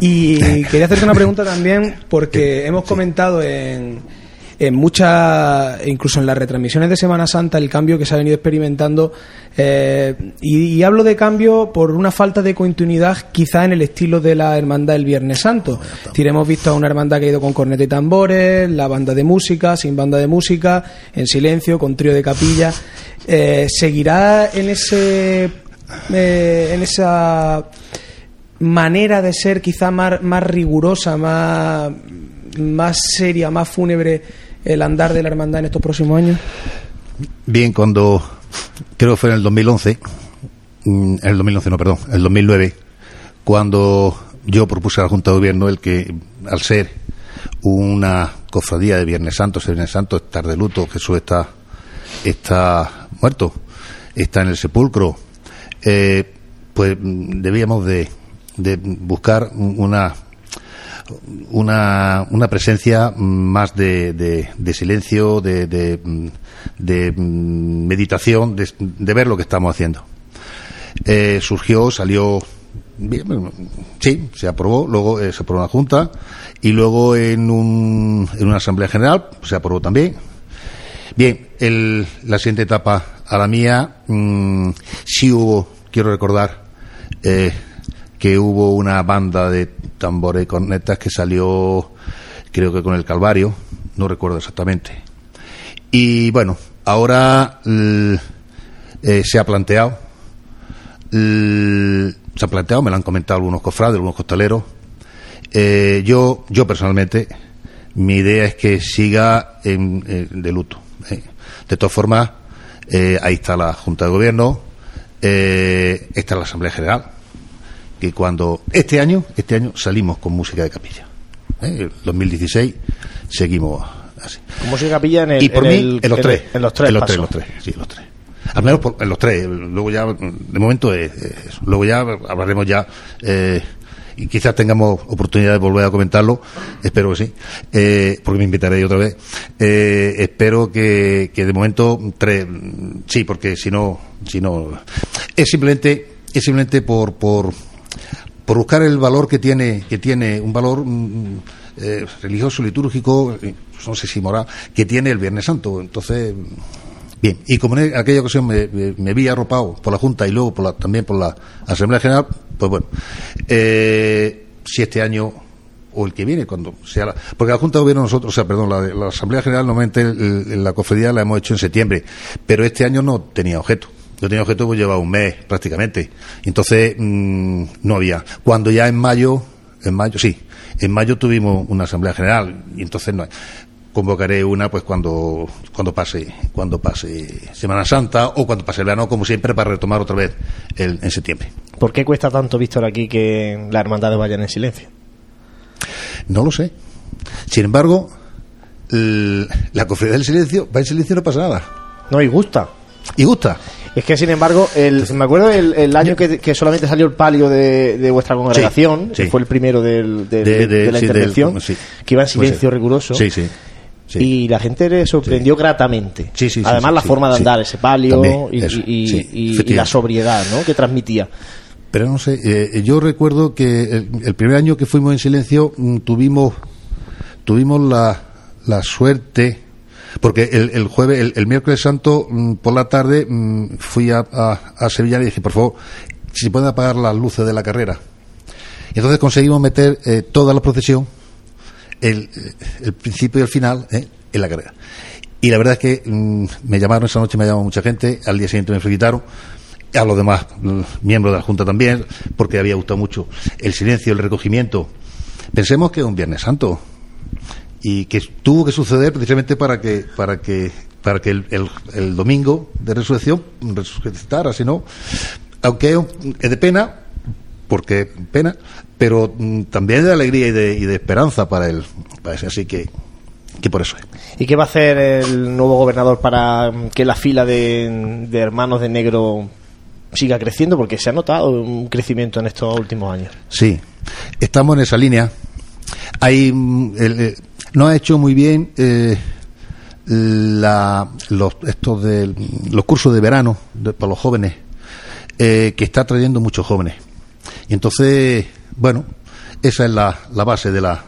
Y quería hacerte una pregunta también, porque [laughs] hemos comentado en, en muchas, incluso en las retransmisiones de Semana Santa, el cambio que se ha venido experimentando. eh, y, y hablo de cambio por una falta de continuidad, quizá en el estilo de la hermandad del Viernes Santo. Decir, hemos visto a una hermandad que ha ido con corneta y tambores, la banda de música, sin banda de música, en silencio, con trío de capilla. Eh, ¿Seguirá en ese eh, en esa manera de ser quizá más, más rigurosa, más, más seria, más fúnebre el andar de la hermandad en estos próximos años? Bien, cuando creo que fue en el 2011, mm, el 2011 no, perdón, el 2009, cuando yo propuse a la Junta de Gobierno el que, al ser una cofradía de Viernes Santo, ese Viernes Santo, estar de luto, Jesús está, está muerto, está en el sepulcro, eh, pues mm, debíamos de, de buscar una una, una presencia más de, de, silencio, de, de, meditación, de, ver lo que estamos haciendo. Eh, surgió, salió, bien, sí, se aprobó, luego eh, se aprobó en la Junta y luego en, un, en una Asamblea General se aprobó también. Bien, el, la siguiente etapa a la mía, mm, sí hubo, quiero recordar, eh, que hubo una banda de tambores y cornetas que salió, creo que con el Calvario, no recuerdo exactamente. Y bueno, ahora l- eh, se ha planteado, l- se ha planteado, me lo han comentado algunos cofrades, algunos costaleros. Eh, yo, yo personalmente, mi idea es que siga en, eh, de luto. De todas formas, ahí está la Junta de Gobierno, está la Asamblea General, que cuando este año, este año salimos con música de capilla. ¿eh? El 2016 seguimos así. Con música capilla en el, y por en mí, el- en los en tres. en los tres En los tres, los tres, sí, los tres. Al menos por- en los tres. Luego ya, de momento, es. Luego ya hablaremos ya. eh, y quizás tengamos oportunidad de volver a comentarlo. Espero que sí. eh, porque me invitaré otra vez. Eh, espero que, que de momento tres. Sí, porque si no, si no. Es simplemente, es simplemente por, por, por buscar el valor que tiene, que tiene un valor mm, eh, religioso, litúrgico, eh, no sé si moral, que tiene el Viernes Santo. Entonces, bien. Y como en aquella ocasión me, vi arropado por la Junta y luego por la, también por la Asamblea General, pues bueno, eh, si este año o el que viene, cuando sea la, porque la Junta de Gobierno nosotros, o sea, perdón, la, la Asamblea General normalmente el- la cofradía la hemos hecho en septiembre, pero este año no tenía objeto. No tenía objeto, pues llevaba un mes prácticamente. Entonces, mm, no había. Cuando ya en mayo, en mayo, sí, en mayo tuvimos una Asamblea General y entonces no hay. Convocaré una pues cuando cuando pase cuando pase Semana Santa o cuando pase el verano como siempre para retomar otra vez el, en septiembre. ¿Por qué cuesta tanto, Víctor, aquí que las hermandades vayan en silencio? No lo sé. Sin embargo, la cofradía del silencio va en silencio y no pasa nada. No, y gusta. Y gusta. Es que, sin embargo, el, me acuerdo el, el año que, que solamente salió el palio de, de vuestra congregación, sí. que fue el primero del, del- De- de- de la del- intervención, que iba en silencio riguroso. Sí, sí. sí. Y la gente le sorprendió gratamente. Sí, sí, sí, Además, la forma de andar, ese palio También, y, eso, y- sí, y- y efectivamente. la sobriedad ¿no? que transmitía. pero no sé, eh, yo recuerdo que el, el primer año que fuimos en silencio mm, tuvimos tuvimos la, la suerte porque el, el jueves, el, miércoles santo mm, por la tarde mm, fui a, a- Sevilla y dije, por favor, si pueden apagar las luces de la carrera. Y entonces conseguimos meter eh, toda la procesión, el, el principio y el final, eh, en la carrera. Y la verdad es que mm, me llamaron esa noche, me llamó mucha gente, al día siguiente me felicitaron, a los demás miembros de la Junta también, porque había gustado mucho el silencio, el recogimiento. Pensemos que es un Viernes Santo y que tuvo que suceder precisamente para que para que para que el, el- el domingo de resurrección resucitara, si no, aunque es, de pena, porque pena, pero mm, también de alegría y de, y de esperanza para él, para así que que por eso es. ¿Y qué va a hacer el nuevo gobernador para mm, que la fila de, de hermanos de negro siga creciendo? Porque se ha notado un crecimiento en estos últimos años. Sí, estamos en esa línea. Hay, mm, el, eh, no ha hecho muy bien eh, la, los, estos de, los cursos de verano para los jóvenes, eh, que está trayendo muchos jóvenes. Y entonces, bueno, esa es la, la base de la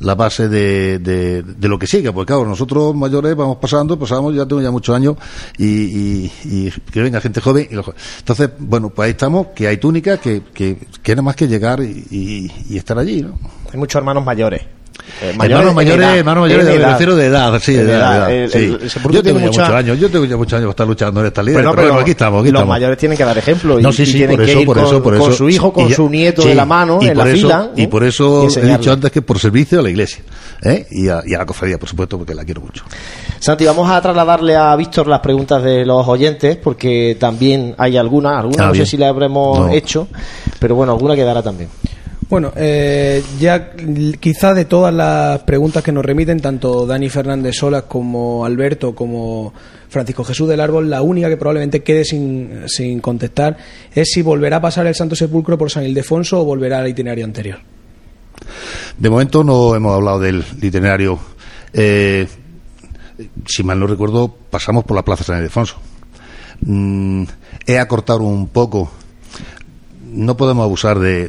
la base de, de, lo que sigue, porque claro, nosotros mayores vamos pasando, pasamos, ya tengo ya muchos años y, y, que venga gente joven. Y los Entonces, bueno, pues ahí estamos, que hay túnicas, que, que, nada más que llegar y- y estar allí, ¿no? Hay muchos hermanos mayores. Eh, hermanos en mayores, hermanos mayores, edad. de edad, sí, de edad, El- sí. el- el Sepulcro Yo tengo ya mucha- muchos años, yo tengo ya muchos años para estar luchando en esta línea, Bueno, pero, aquí estamos, aquí los estamos. mayores tienen que dar ejemplo y, No, sí, y sí, tienen por que ir por con, eso, por con eso. su hijo, con ya- su nieto de la mano en la eso- fila. Y ¿no? por eso Y he dicho antes que por servicio a la iglesia, ¿eh? Y a, y a la cofradía, por supuesto, porque la quiero mucho. Santi, vamos a trasladarle a Víctor las preguntas de los oyentes, porque también hay algunas, algunas Ah, no sé si las habremos No. hecho, pero bueno, alguna quedará también. Bueno, eh, ya quizá de todas las preguntas que nos remiten, tanto Dani Fernández Solas como Alberto como Francisco Jesús del Árbol, la única que probablemente quede sin, sin contestar es si volverá a pasar el Santo Sepulcro por San Ildefonso o volverá al itinerario anterior. De momento no hemos hablado del itinerario. Eh, si mal no recuerdo, pasamos por la Plaza San Ildefonso. Mm, he acortado un poco. No podemos abusar de,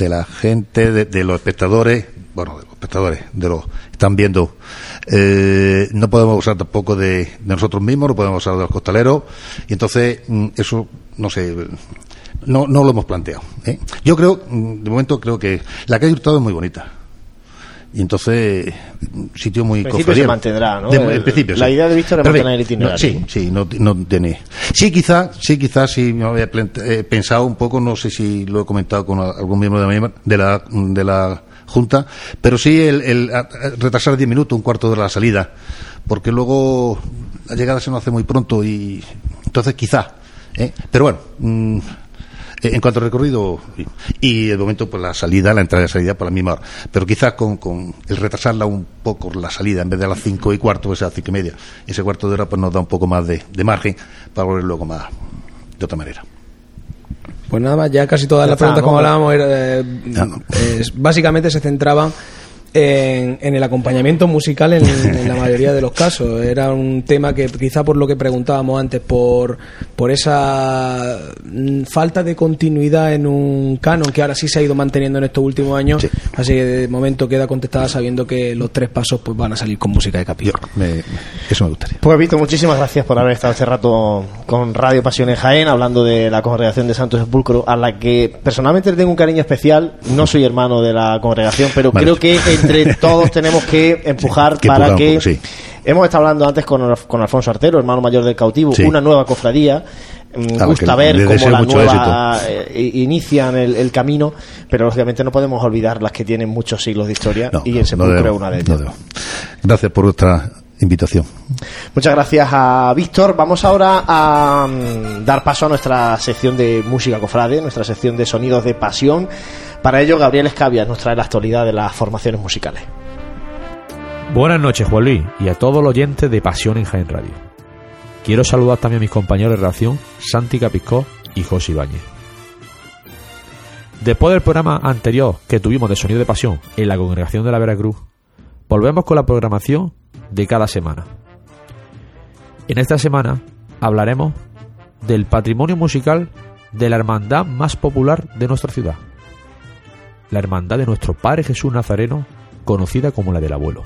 de la gente, de, de los espectadores, bueno, de los espectadores, de los que están viendo. Eh, no podemos abusar tampoco de, nosotros mismos, no podemos abusar de los costaleros. Y entonces, mm, eso, no sé, no, no lo hemos planteado. ¿eh? Yo creo, mm, de momento creo que la calle Hurtado es muy bonita. Y entonces, sitio muy cofradiero. se mantendrá, ¿no? De- El- en principio, la sí. idea de Víctor es Pero mantener el itinerario. no, sí, sí, no, no tiene. Sí, quizá, sí, quizás sí me había eh, pensado un poco, no sé si lo he comentado con algún miembro de la, de la, de la Junta, pero sí el, el retrasar 10 minutos, un cuarto de la salida, porque luego la llegada se nos hace muy pronto y entonces quizá. ¿eh? Pero bueno, mm, eh, en cuanto al recorrido y, y de momento pues la salida, la entrada y la salida por la misma hora, pero quizás con, con el retrasarla un poco la salida en vez de a las cinco y cuarto, pues a las cinco y media, ese cuarto de hora pues nos da un poco más de, de margen para volver luego más de otra manera. Pues nada más, ya casi todas Ya las está, preguntas, ¿no? como hablábamos, era, eh, no. eh, básicamente se centraban en, en el acompañamiento musical en, en la mayoría de los casos. Era un tema que quizá por lo que preguntábamos antes, por, por esa falta de continuidad en un canon que ahora sí se ha ido manteniendo en estos últimos años. Sí. Así que de momento queda contestada sabiendo que los tres pasos pues van a salir con música de capilla. me- eso me gustaría. Pues Víctor, muchísimas gracias por haber estado este rato con Radio Pasión en Jaén, hablando de la congregación de Santo Sepulcro, a la que personalmente le tengo un cariño especial. No soy hermano de la congregación, pero Vale. creo que entre todos tenemos que [laughs] empujar Que para que... poco, sí. Hemos estado hablando antes con, con Alfonso Artero, hermano mayor del cautivo, Sí. una nueva cofradía. Mm, A la gusta ver cómo la nueva eh, inician el, el camino, pero lógicamente no podemos olvidar las que tienen muchos siglos de historia No, y el Sepulcro no debo, es una de ellas. Gracias por vuestra invitación. Muchas gracias a Víctor. Vamos ahora a mm, dar paso a nuestra sección de música cofrade, nuestra sección de sonidos de pasión. Para ello, Gabriel Escabias nos trae la actualidad de las formaciones musicales. Buenas noches, Juan Luis, y a todos los oyentes de Pasión en Jaén Radio. Quiero saludar también a mis compañeros de relación, Santi Capiscó y José Ibáñez. Después del programa anterior que tuvimos de Sonido de Pasión en la Congregación de la Veracruz, volvemos con la programación de cada semana. En esta semana hablaremos del patrimonio musical de la hermandad más popular de nuestra ciudad, la hermandad de nuestro Padre Jesús Nazareno, conocida como la del abuelo.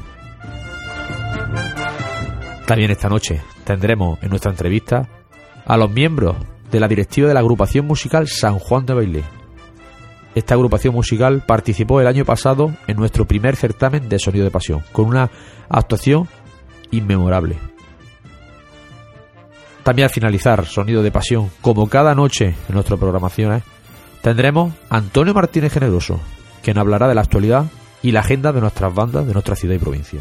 También esta noche tendremos en nuestra entrevista a los miembros de la directiva de la agrupación musical San Juan de Bailé. Esta agrupación musical participó el año pasado en nuestro primer certamen de Sonido de Pasión, con una actuación inmemorable. También al finalizar Sonido de Pasión, como cada noche en nuestras programaciones, tendremos a Antonio Martínez Generoso, quien hablará de la actualidad y la agenda de nuestras bandas de nuestra ciudad y provincia.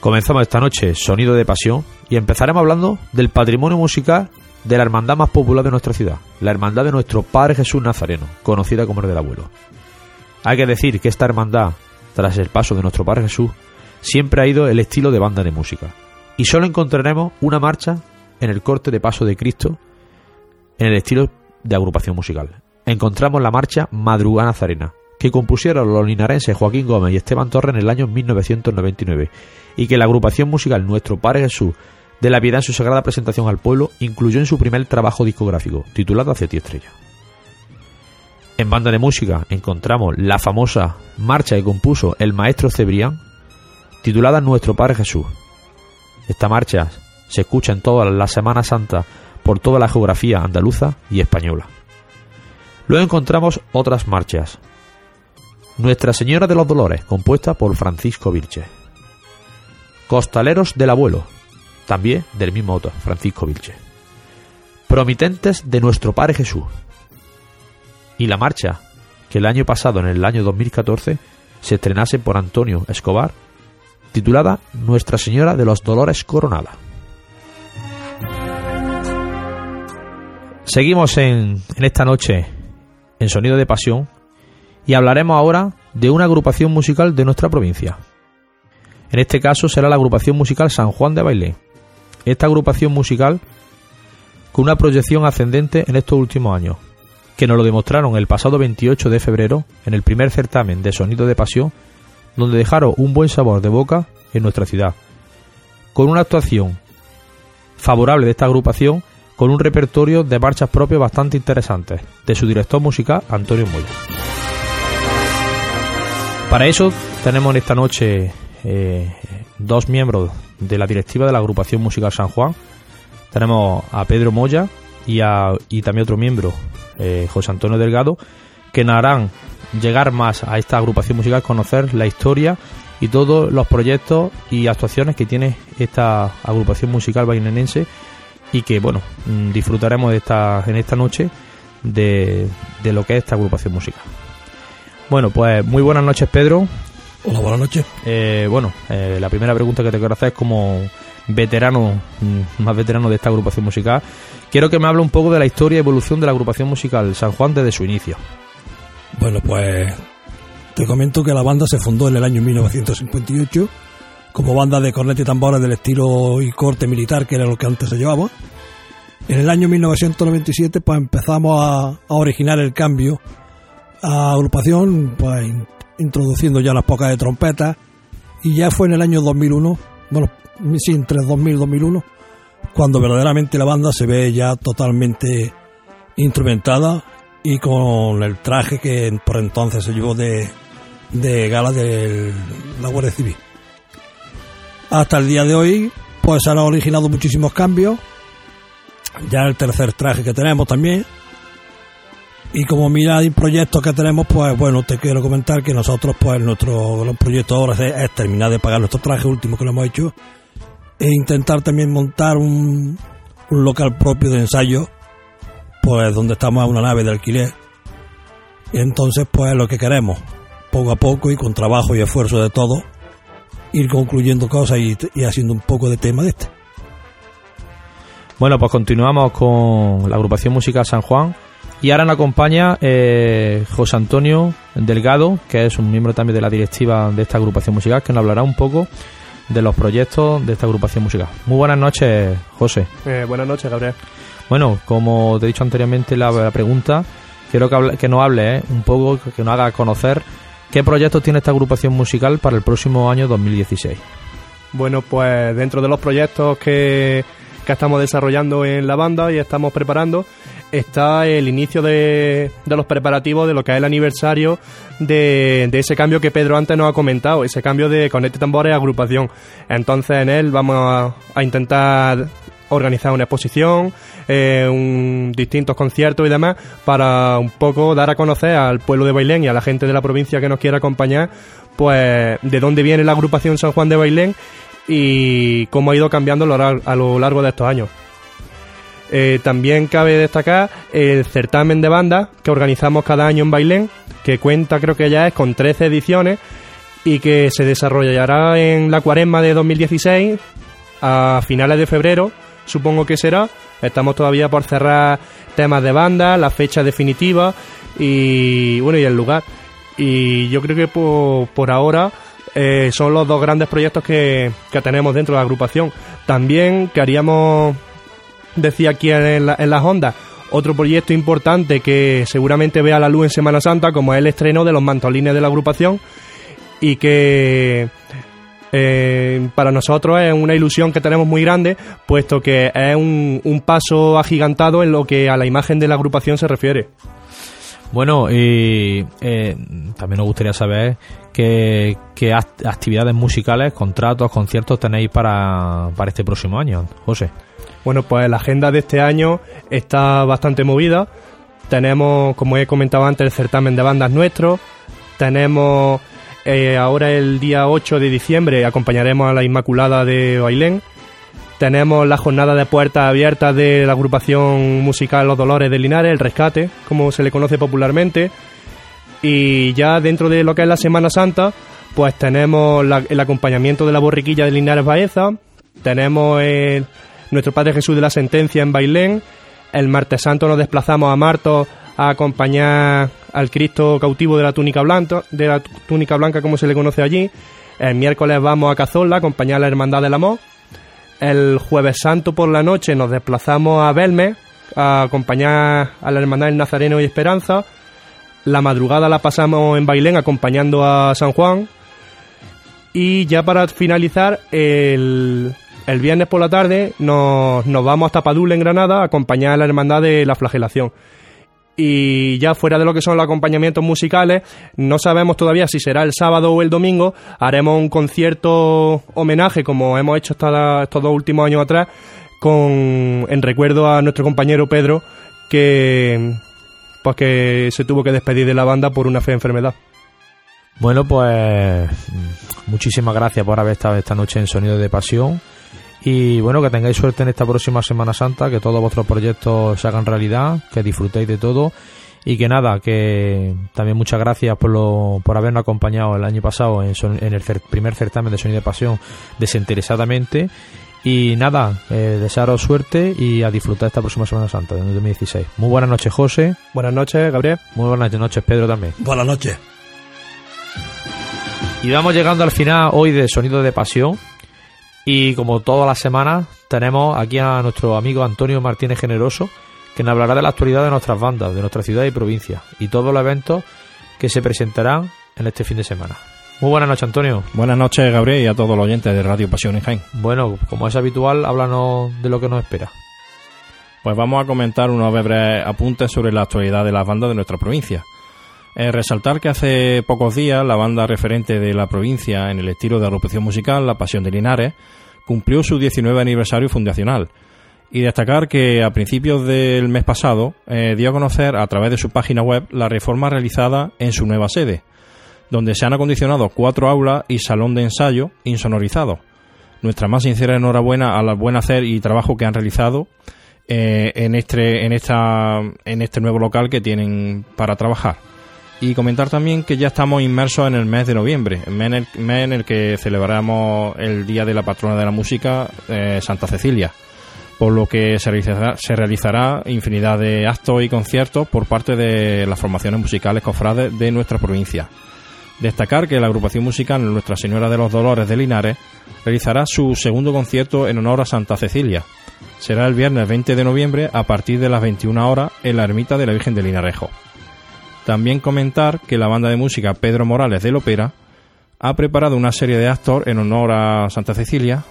Comenzamos esta noche Sonido de Pasión y empezaremos hablando del patrimonio musical de la hermandad más popular de nuestra ciudad, la hermandad de nuestro Padre Jesús Nazareno, conocida como el del abuelo. Hay que decir que esta hermandad, tras el paso de nuestro Padre Jesús, siempre ha ido el estilo de banda de música. Y solo encontraremos una marcha en el corte de paso de Cristo en el estilo de agrupación musical. Encontramos la marcha Madrugada Nazarena, que compusieron los linarenses Joaquín Gómez y Esteban Torres en el año 1999 y que la agrupación musical Nuestro Padre Jesús de la Piedad en su sagrada presentación al pueblo incluyó en su primer trabajo discográfico, titulado Hacia ti estrella. En banda de música encontramos la famosa marcha que compuso el maestro Cebrián, titulada Nuestro Padre Jesús. Esta marcha se escucha en toda la Semana Santa por toda la geografía andaluza y española. Luego encontramos otras marchas. Nuestra Señora de los Dolores, compuesta por Francisco Vilche. Costaleros del Abuelo, también del mismo autor, Francisco Vilche. Promitentes de nuestro Padre Jesús. Y la marcha, que el año pasado, en el año 2014, se estrenase por Antonio Escobar, titulada Nuestra Señora de los Dolores Coronada. Seguimos en, en esta noche en Sonido de Pasión y hablaremos ahora de una agrupación musical de nuestra provincia. En este caso será la agrupación musical San Juan de Bailé. Esta agrupación musical con una proyección ascendente en estos últimos años, que nos lo demostraron el pasado 28 de febrero en el primer certamen de Sonido de Pasión, donde dejaron un buen sabor de boca en nuestra ciudad, con una actuación favorable de esta agrupación con un repertorio de marchas propias bastante interesantes, de su director musical Antonio Moya. Para eso tenemos en esta noche eh, dos miembros de la directiva de la agrupación musical San Juan. Tenemos a Pedro Moya y, a, y también otro miembro, eh, José Antonio Delgado, que nos harán llegar más a esta agrupación musical, conocer la historia y todos los proyectos y actuaciones que tiene esta agrupación musical bainenense y que bueno mm, disfrutaremos de esta, en esta noche de, de lo que es esta agrupación musical. Bueno, pues muy buenas noches Pedro. Hola, buenas noches. Eh, bueno, eh, la primera pregunta que te quiero hacer es como veterano, mm, más veterano de esta agrupación musical, quiero que me hable un poco de la historia y evolución de la agrupación musical San Juan desde su inicio. Bueno, pues te comento que la banda se fundó en el año 1958 como banda de cornetas y tambores del estilo y corte militar, que era lo que antes se llevaba. En el año 1997 pues empezamos a, a originar el cambio a agrupación, pues introduciendo ya las pocas de trompetas y ya fue en el año 2001, bueno, sí, entre 2000 y 2001, cuando verdaderamente la banda se ve ya totalmente instrumentada y con el traje que por entonces se llevó de, de gala de la Guardia Civil. Hasta el día de hoy, pues han originado muchísimos cambios. Ya el tercer traje que tenemos también. Y como hay proyectos que tenemos, pues bueno, te quiero comentar que nosotros, pues nuestro proyecto ahora es, terminar de pagar nuestro traje último que lo hemos hecho e intentar también montar un, un local propio de ensayo, pues donde estamos a una nave de alquiler. Y entonces, pues lo que queremos, poco a poco y con trabajo y esfuerzo de todos, ir concluyendo cosas y, y haciendo un poco de tema de este. Bueno, pues continuamos con la agrupación musical San Juan y ahora nos acompaña eh, José Antonio Delgado, que es un miembro también de la directiva de esta agrupación musical, que nos hablará un poco de los proyectos de esta agrupación musical. Muy buenas noches, José. Eh, buenas noches, Gabriel. Bueno, como te he dicho anteriormente la, la pregunta, quiero que, hable, que nos hable eh, un poco, que nos haga conocer qué proyectos tiene esta agrupación musical para el próximo año 2016. Bueno, pues dentro de los proyectos que, que estamos desarrollando en la banda y estamos preparando, está el inicio de, de los preparativos de lo que es el aniversario de, ese cambio que Pedro antes nos ha comentado, ese cambio de Conecte Tambores a agrupación. Entonces en él vamos a, intentar organizar una exposición, eh, un, distintos conciertos y demás, para un poco dar a conocer al pueblo de Bailén y a la gente de la provincia que nos quiera acompañar, pues de dónde viene la agrupación San Juan de Bailén y cómo ha ido cambiando a lo largo de estos años. Eh, también cabe destacar el certamen de bandas que organizamos cada año en Bailén, que cuenta creo que ya es con 13 ediciones y que se desarrollará en la cuaresma de 2016 a finales de febrero, supongo que será. Estamos todavía por cerrar temas de banda, la fecha definitiva y bueno y el lugar. Y yo creo que por, por ahora eh, son los dos grandes proyectos que, que tenemos dentro de la agrupación. También queríamos decía aquí en, la- en las ondas otro proyecto importante que seguramente vea la luz en Semana Santa, como es el estreno de los mantolines de la agrupación y que eh, para nosotros es una ilusión que tenemos muy grande, puesto que es un, un paso agigantado en lo que a la imagen de la agrupación se refiere. Bueno, y eh, también nos gustaría saber qué, qué act- actividades musicales, contratos, conciertos tenéis para, para este próximo año, José. Bueno, pues la agenda de este año está bastante movida. Tenemos, como he comentado antes, el certamen de bandas nuestro. Tenemos eh, ahora el día 8 de diciembre, acompañaremos a la Inmaculada de Bailén. Tenemos la jornada de puertas abiertas de la agrupación musical Los Dolores de Linares, el Rescate, como se le conoce popularmente. Y ya dentro de lo que es la Semana Santa, pues tenemos la- el acompañamiento de la borriquilla de Linares Baeza, tenemos el- nuestro Padre Jesús de la Sentencia en Bailén, el martes santo nos desplazamos a Martos a acompañar al Cristo cautivo de la túnica blanca, de la túnica blanca como se le conoce allí, el miércoles vamos a Cazorla a acompañar a la Hermandad del Amor, el jueves santo por la noche nos desplazamos a Belme a acompañar a la Hermandad del Nazareno y Esperanza, la madrugada la pasamos en Bailén acompañando a San Juan. Y ya para finalizar, el, el viernes por la tarde nos, nos vamos hasta Padul en Granada a acompañar a la Hermandad de la Flagelación. Y ya fuera de lo que son los acompañamientos musicales, no sabemos todavía si será el sábado o el domingo. Haremos un concierto homenaje, como hemos hecho hasta estos dos últimos años atrás, con en recuerdo a nuestro compañero Pedro, que pues que se tuvo que despedir de la banda por una fea enfermedad. Bueno, pues muchísimas gracias por haber estado esta noche en Sonido de Pasión. Y bueno, que tengáis suerte en esta próxima Semana Santa, que todos vuestros proyectos se hagan realidad, que disfrutéis de todo. Y que nada, que también muchas gracias por, lo, por habernos acompañado el año pasado en, son- en el cer- primer certamen de Sonido de Pasión desinteresadamente. Y nada, eh, desearos suerte y a disfrutar esta próxima Semana Santa de 2016. Muy buenas noches, José. Buenas noches, Gabriel. Muy buenas noches, Pedro también. Buenas noches. Y vamos llegando al final hoy de Sonido de Pasión. Y como todas las semanas, tenemos aquí a nuestro amigo Antonio Martínez Generoso, que nos hablará de la actualidad de nuestras bandas, de nuestra ciudad y provincia, y todos los eventos que se presentarán en este fin de semana. Muy buenas noches, Antonio. Buenas noches, Gabriel, y a todos los oyentes de Radio Pasión en Jaén. Bueno, como es habitual, háblanos de lo que nos espera. Pues vamos a comentar unos breves apuntes sobre la actualidad de las bandas de nuestra provincia. Eh, resaltar que hace pocos días la banda referente de la provincia en el estilo de agrupación musical, La Pasión de Linares, cumplió su 19 aniversario fundacional. Y destacar que a principios del mes pasado eh, dio a conocer a través de su página web la reforma realizada en su nueva sede, donde se han acondicionado cuatro aulas y salón de ensayo insonorizados. Nuestra más sincera enhorabuena al buen hacer y trabajo que han realizado eh, en, este, en, esta, en este nuevo local que tienen para trabajar. Y comentar también que ya estamos inmersos en el mes de noviembre, mes en el, mes en el que celebramos el Día de la Patrona de la Música, eh, Santa Cecilia, por lo que se realizará, se realizará infinidad de actos y conciertos por parte de las formaciones musicales cofrades de nuestra provincia. Destacar que la agrupación musical Nuestra Señora de los Dolores de Linares realizará su segundo concierto en honor a Santa Cecilia. Será el viernes 20 de noviembre a partir de las 21 horas en la ermita de la Virgen de Linarejo. También comentar que la banda de música Pedro Morales del Opera ha preparado una serie de actos en honor a Santa Cecilia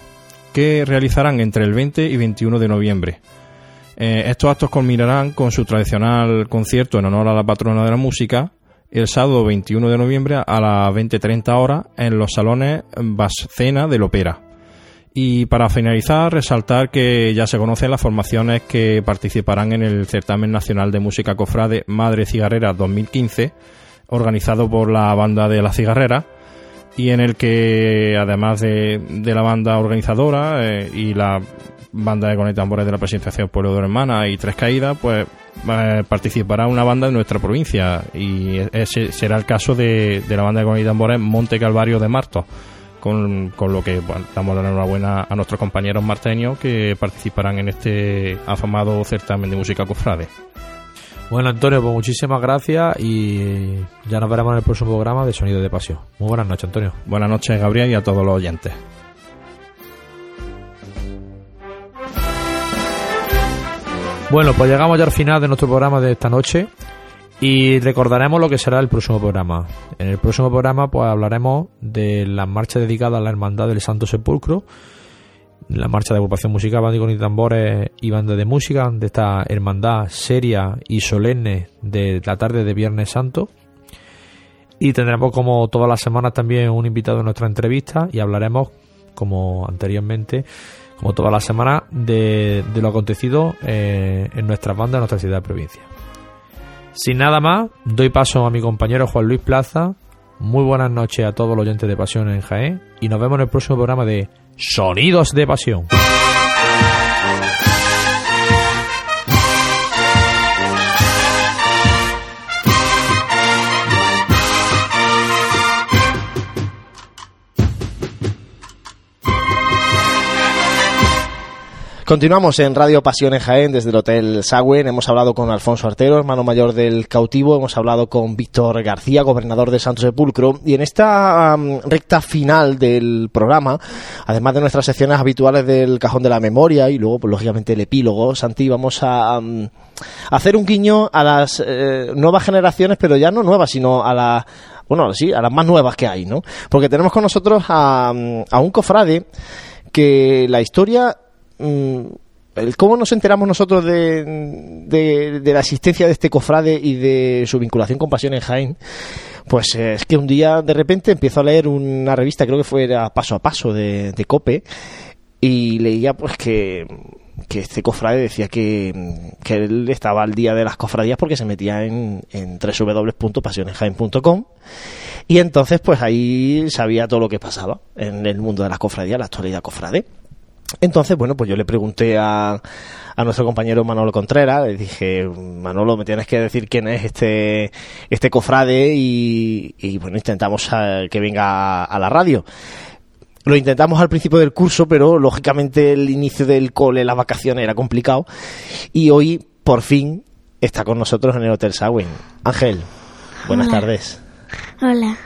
que realizarán entre el 20 y 21 de noviembre. Eh, estos actos culminarán con su tradicional concierto en honor a la patrona de la música el sábado 21 de noviembre a las 20.30 horas en los salones Bascena del Opera. Y para finalizar, resaltar que ya se conocen las formaciones que participarán en el Certamen Nacional de Música Cofrade Madre Cigarrera 2015, organizado por la banda de la Cigarrera, y en el que, además de, de la banda organizadora eh, y la banda de con tambores de la presentación Pueblo de Hermana y Tres Caídas, pues eh, participará una banda de nuestra provincia y ese será el caso de, de la banda de con tambores Monte Calvario de Marto. Con, con lo que bueno, damos la enhorabuena a nuestros compañeros marteños que participarán en este afamado certamen de música cofrade. Bueno, Antonio, pues muchísimas gracias y ya nos veremos en el próximo programa de Sonido de Pasión. Muy buenas noches, Antonio. Buenas noches, Gabriel, y a todos los oyentes. Bueno, pues llegamos ya al final de nuestro programa de esta noche y recordaremos lo que será el próximo programa. En el próximo programa pues hablaremos de la marcha dedicada a la Hermandad del Santo Sepulcro, la marcha de agrupación musical, bandidos y tambores y banda de música de esta hermandad seria y solemne de la tarde de Viernes Santo. Y tendremos como todas las semanas también un invitado en nuestra entrevista y hablaremos, como anteriormente, como todas las semanas, de, de lo acontecido eh, en nuestras bandas, en nuestra ciudad de provincia. Sin nada más, doy paso a mi compañero Juan Luis Plaza. Muy buenas noches a todos los oyentes de Pasión en Jaén y nos vemos en el próximo programa de Sonidos de Pasión. Continuamos en Radio Pasión en Jaén desde el Hotel Sagüen. Hemos hablado con Alfonso Artero, hermano mayor del cautivo. Hemos hablado con Víctor García, gobernador de Santo Sepulcro. Y en esta recta final del programa, además de nuestras secciones habituales del Cajón de la Memoria y luego, pues, lógicamente, el epílogo, Santi, vamos a hacer un guiño a las eh, nuevas generaciones, pero ya no nuevas, sino a las bueno, sí, a las más nuevas que hay, ¿no? Porque tenemos con nosotros a, a un cofrade que la historia el cómo nos enteramos nosotros de, la existencia de este cofrade y de su vinculación con Pasión en Jaén, pues eh, es que un día de repente empiezo a leer una revista, creo que fue era Paso a Paso de, de Cope, y leía pues que, este cofrade decía que, que él estaba al día de las cofradías porque se metía en, en www.pasionenjaen.com y entonces pues ahí sabía todo lo que pasaba en el mundo de las cofradías, la actualidad cofrade. Entonces, bueno, pues yo le pregunté a, a nuestro compañero Manolo Contreras, le dije, Manolo, me tienes que decir quién es este, este cofrade y, y bueno, intentamos eh, que venga a, a la radio. Lo intentamos al principio del curso, pero lógicamente el inicio del cole, las vacaciones era complicado. Y hoy, por fin, está con nosotros en el Hotel Sagüen. Ángel, buenas Hola. tardes. Hola,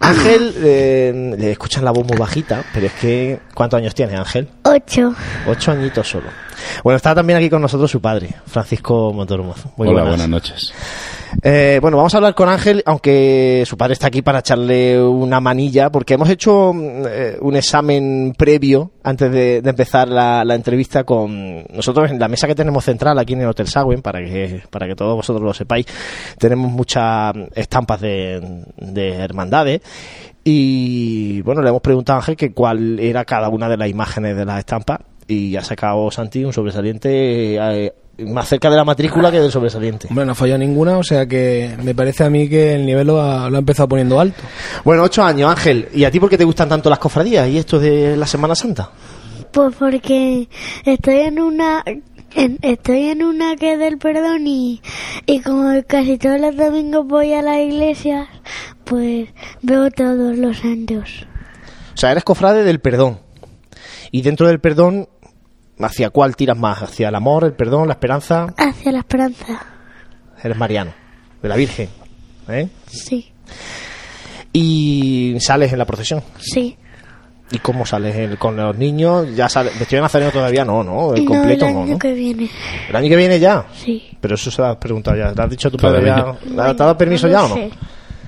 Ángel, eh, le escuchan la voz muy bajita, pero es que, ¿cuántos años tiene Ángel? ocho. Ocho añitos solo. Bueno, está también aquí con nosotros su padre, Francisco Montoromozo. Muy Hola, buenas. buenas noches. Eh, bueno, vamos a hablar con Ángel, aunque su padre está aquí para echarle una manilla, porque hemos hecho mm, eh, un examen previo antes de, de empezar la, la entrevista con nosotros en la mesa que tenemos central aquí en el Hotel Sagüen, para que, para que todos vosotros lo sepáis. Tenemos muchas estampas de, de hermandades. Y bueno, le hemos preguntado a Ángel que cuál era cada una de las imágenes de las estampas y ha sacado Santi un sobresaliente eh, más cerca de la matrícula que del sobresaliente. Hombre, no ha fallado ninguna, o sea que me parece a mí que el nivel lo ha, lo ha empezado poniendo alto. Bueno, ocho años, Ángel. ¿Y a ti por qué te gustan tanto las cofradías y esto de la Semana Santa? Pues porque estoy en una en- estoy en una que es del perdón y, y como casi todos los domingos voy a la iglesia, pues veo todos los santos. O sea, eres cofrade del perdón. Y dentro del perdón, ¿hacia cuál tiras más? ¿Hacia el amor, el perdón, la esperanza? Hacia la esperanza. Eres mariano, de la Virgen. ¿eh? Sí, Y sales en la procesión. sí. ¿Y cómo sales? ¿El- ¿Con los niños? ¿Ya sales? ¿Vestido de nazareno todavía? No, no. El no, completo el no, año ¿no? que viene. ¿El año que viene ya? Sí. Pero eso se lo has preguntado ya. ¿Le has dicho a tu padre ya? ¿Le has dado permiso ya o no?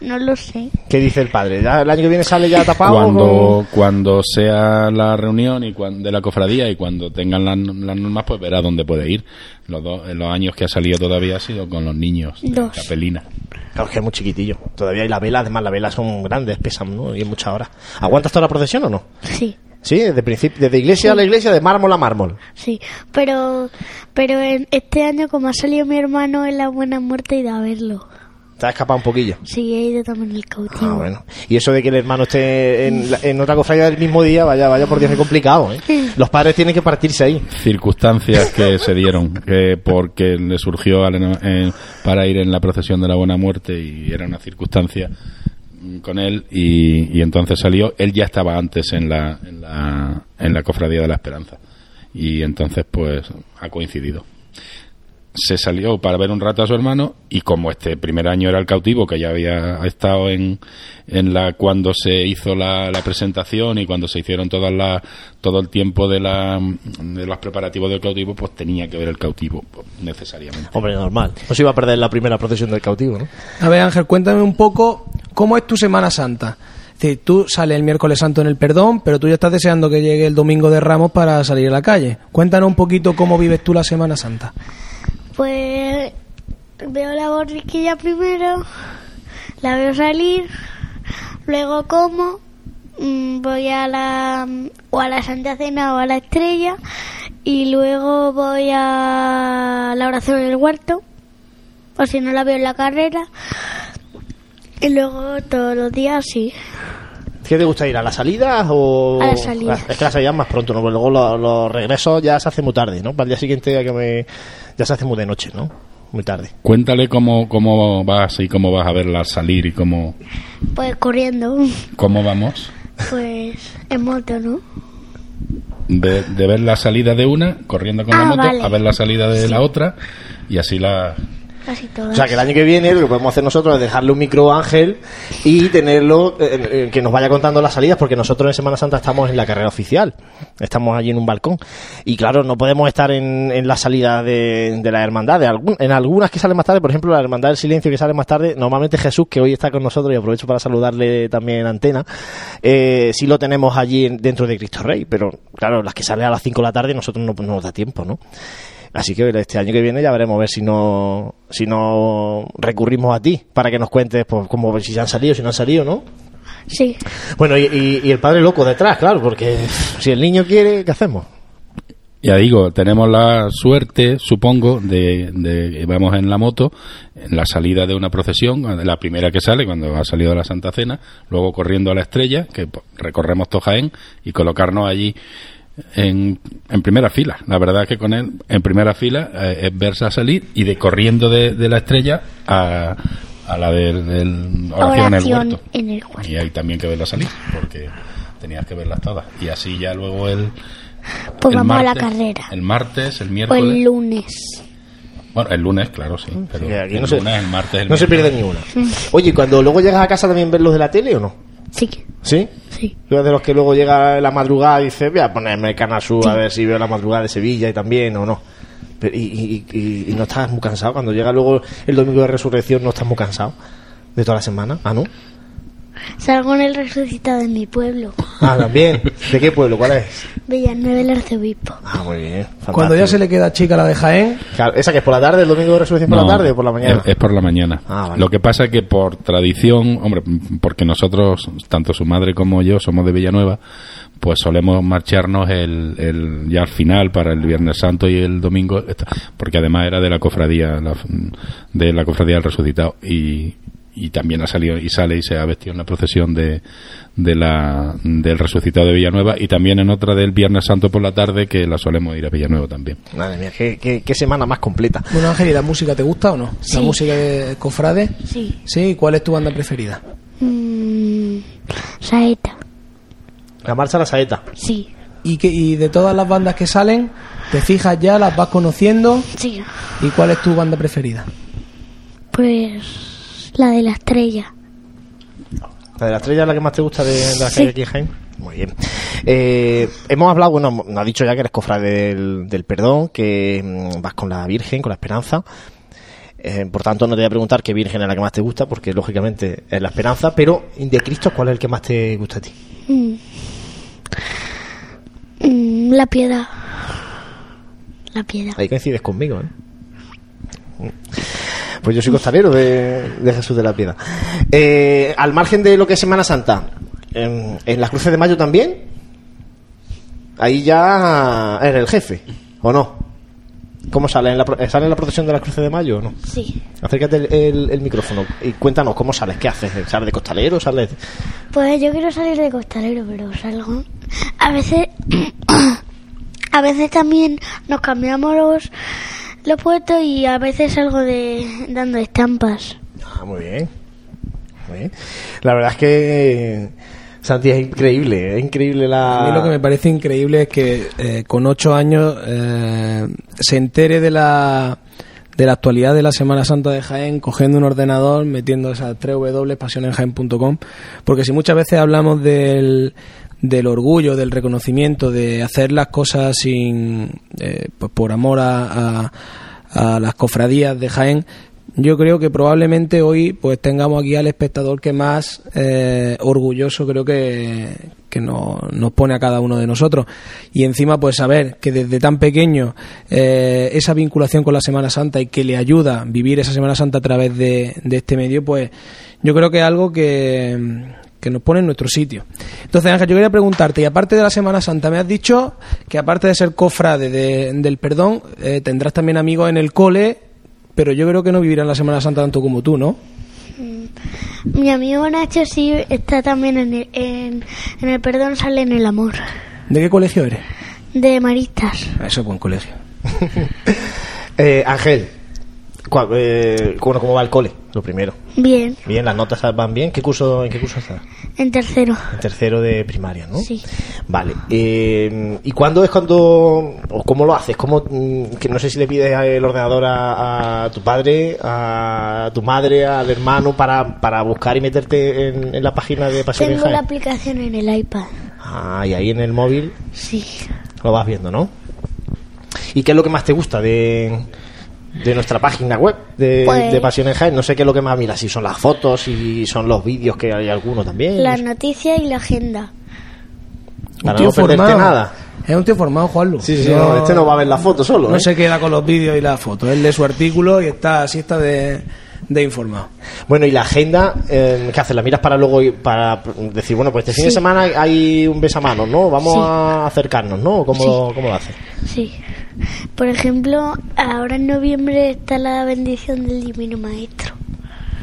No lo sé. ¿Qué dice el padre? ¿Ya el año que viene sale ya tapado? Cuando, o- cuando sea la reunión y cuan- de la cofradía y cuando tengan las, las normas, pues verá dónde puede ir. Los, dos- en los años que ha salido todavía ha sido con los niños de Dos. Capelina. Claro, es que es muy chiquitillo. Todavía hay la vela, además las velas son grandes, pesan, ¿no? Y en muchas horas. ¿Aguantas toda la procesión o no? Sí, Sí, desde principio, desde iglesia a la iglesia, de mármol a mármol. sí. Pero, pero en este año, como ha salido mi hermano en la buena muerte, ido a verlo. Te has escapado un poquillo. Sí, he ido también el cautivo. Ah, bueno. Y eso de que el hermano esté en, la- en otra cofradía del mismo día, vaya, vaya por Dios, es complicado, ¿eh? Los padres tienen que partirse ahí. circunstancias que [laughs] se dieron que porque le surgió al- eh, para ir en la procesión de la buena muerte y era una circunstancia mm, con él y, y entonces salió él ya estaba antes en la, en la en la cofradía de la esperanza y entonces pues ha coincidido se salió para ver un rato a su hermano y como este primer año era el cautivo que ya había estado en, en la cuando se hizo la, la presentación y cuando se hicieron todas las todo el tiempo de la de los preparativos del cautivo pues tenía que ver el cautivo pues, necesariamente Hombre, normal. No se iba a perder la primera procesión del cautivo, ¿no? A ver, Ángel, cuéntame un poco cómo es tu Semana Santa. Es decir, tú sales el miércoles santo en el perdón, pero tú ya estás deseando que llegue el domingo de Ramos para salir a la calle. Cuéntanos un poquito cómo vives tú la Semana Santa. Pues veo la borriquilla primero, la veo salir, luego como, mm, voy a la o a la Santa Cena o a la Estrella y luego voy a la oración del huerto, o si no la veo en la carrera. Y luego todos los días sí. ¿Qué te gusta ir? ¿A la salida o...? A la salida. Es que la salida es más pronto, ¿no? Porque luego los, los regresos ya se hace muy tarde, ¿no? Para el día siguiente ya, que me... ya se hace muy de noche, ¿no? Muy tarde. cuéntale cómo cómo vas y cómo vas a verla al salir y cómo Pues corriendo, cómo vamos pues en moto, ¿no? de, de ver la salida de una corriendo con la Ah, moto vale. a ver la salida de la otra y así la Casi todas. O sea, que el año que viene lo que podemos hacer nosotros es dejarle un micro a Ángel y tenerlo, eh, eh, que nos vaya contando las salidas, porque nosotros en Semana Santa estamos en la carrera oficial. Estamos allí en un balcón. Y claro, no podemos estar en, en la salida de, de la hermandad. De algún- en algunas que salen más tarde, por ejemplo, la hermandad del silencio que sale más tarde, normalmente Jesús, que hoy está con nosotros y aprovecho para saludarle también en antena, eh, sí lo tenemos allí en- dentro de Cristo Rey. Pero claro, las que salen a las 5 de la tarde, nosotros no, no nos da tiempo, ¿no? Así que este año que viene ya veremos a ver si no si no recurrimos a ti para que nos cuentes pues cómo si ya han salido, si no han salido, ¿no? Sí. Bueno, y, y- y el padre loco detrás, claro, porque si el niño quiere, ¿qué hacemos? Ya digo, tenemos la suerte, supongo, de, de vamos en la moto, en la salida de una procesión, la primera que sale cuando ha salido de la Santa Cena, luego corriendo a la estrella, que recorremos Tojaén y colocarnos allí en, en primera fila. La verdad es que con él, en primera fila, eh, es verse salir y de corriendo de, de la estrella a, a la del, del oración, en el en el huerto. Y hay también que verla salir, porque tenías que verlas todas. Y así ya luego el, Pues el vamos a la martes- carrera. El martes, el O miércoles. el lunes. Bueno, el lunes, claro, sí. Pero aquí el no se- lunes, el martes, el no se pierde ni una. Oye, ¿y cuando luego llegas a casa también ves los de la tele o no? Sí. ¿Sí? Sí. Tú de los que luego llega la madrugada y dice, voy a ponerme el Canal Sur a ver si veo la madrugada de Sevilla y también o no. Pero, y, y- y- y no estás muy cansado. Cuando llega luego el domingo de resurrección, no estás muy cansado de toda la semana. Ah, ¿no? Salgo en el resucitado de mi pueblo. Ah, también. ¿De qué pueblo? ¿Cuál es? Villanueva el Arzobispo. Ah, muy bien. fantástico. Cuando ya se le queda chica la de Jaén, Claro, ¿Esa que es por la tarde, el domingo de resurrección por No, la tarde o por la mañana? Es, es por la mañana. Ah, vale. Lo que pasa es que por tradición, hombre, porque nosotros, tanto su madre como yo, somos de Villanueva, pues solemos marcharnos el, el ya al final para el Viernes Santo y el domingo, porque además era de la cofradía, la- de la cofradía del Resucitado y, y también ha salido y sale y se ha vestido en la procesión de, de la, del Resucitado de Villanueva y también en otra del Viernes Santo por la tarde que la solemos ir a Villanueva también. Madre mía, qué, qué- qué semana más completa. bueno Ángel, ¿y la música te gusta o no? Sí. ¿La música de Cofrade? Sí. Sí, ¿cuál es tu banda preferida? Mm, saeta. La marcha a la saeta. Sí. ¿Y, que, y de todas las bandas que salen, te fijas ya, las vas conociendo? Sí. ¿Y cuál es tu banda preferida? Pues la de la estrella. ¿La de la estrella es la que más te gusta de, de la Sí. que hay aquí en Jaén? Muy bien. Eh, hemos hablado, bueno, nos ha dicho ya que eres cofrade del, del perdón, que mm, vas con la Virgen, con la esperanza. Eh, por tanto, no te voy a preguntar qué virgen es la que más te gusta, porque lógicamente es la esperanza, pero de Cristo, ¿cuál es el que más te gusta a ti? Mm. Mm, La piedad. La piedad. Ahí coincides conmigo, ¿eh? Pues yo soy costalero de, de Jesús de la Piedad. Eh, al margen de lo que es Semana Santa, en, en las cruces de mayo también, ahí ya eres el jefe, ¿o no? ¿Cómo sale? ¿En la, pro- ¿Sale en la procesión de las cruces de mayo o no? Sí. Acércate el, el- el micrófono y cuéntanos cómo sales, qué haces, ¿sales de costalero? ¿Sales...? Pues yo quiero salir de costalero, pero salgo. A veces. [coughs] a veces también nos cambiamos los, los puestos y a veces salgo de dando estampas. Ah, muy bien. Muy bien. La verdad es que Santi es increíble, es increíble la... A mí lo que me parece increíble es que eh, con ocho años eh, se entere de la de la actualidad de la Semana Santa de Jaén, cogiendo un ordenador, metiendo esas 3 w pasionenjaén.com, porque si muchas veces hablamos del, del orgullo, del reconocimiento, de hacer las cosas sin eh, pues por amor a, a- las cofradías de Jaén, yo creo que probablemente hoy pues tengamos aquí al espectador que más eh, orgulloso creo que, que nos, nos pone a cada uno de nosotros. Y encima pues saber que desde tan pequeño eh, esa vinculación con la Semana Santa y que le ayuda a vivir esa Semana Santa a través de, de este medio, pues yo creo que es algo que, que nos pone en nuestro sitio. Entonces Ángel, yo quería preguntarte, y aparte de la Semana Santa, me has dicho que aparte de ser cofrade de- del perdón, eh, tendrás también amigos en el cole pero yo creo que no vivirán la Semana Santa tanto como tú, ¿no? Mi amigo Nacho sí está también en el, en, en el perdón, sale en el amor. ¿De qué colegio eres? De maristas. Eso es buen colegio. [laughs] Eh, Ángel, ¿cuál- eh, bueno, ¿cómo va el cole? Lo primero. Bien, Bien, las notas van bien. ¿Qué curso, ¿En qué curso estás? en tercero. En tercero de primaria, ¿no? Sí. Vale. Eh, ¿Y cuándo es cuando, o cómo lo haces? ¿Cómo, mm, que no sé si le pides el ordenador a, a tu padre, a tu madre, al hermano para, para buscar y meterte en, en la página de Pasión en Tengo la aplicación en el iPad. Ah, y ahí en el móvil Sí. lo vas viendo, ¿no? ¿Y qué es lo que más te gusta de, de nuestra página web de, Pues- de Pasión en Jaén? No sé qué es lo que más miras, si son las fotos, si son los vídeos, que hay alguno también. Las noticias y la agenda. Para no perderte nada. Es un tío formado, Juanlu. Sí, sí, no, este no va a ver la foto solo. No ¿eh? se queda con los vídeos y las fotos. Él lee su artículo y está así está de, de informado. Bueno, y la agenda, eh, ¿qué haces? ¿La miras para luego ir- para decir, bueno, pues este fin de semana hay un besamanos, ¿no? Vamos Sí. a acercarnos, ¿no? ¿Cómo, Sí. lo, ¿Cómo lo haces? Sí. Por ejemplo, ahora en noviembre está la bendición del Divino Maestro.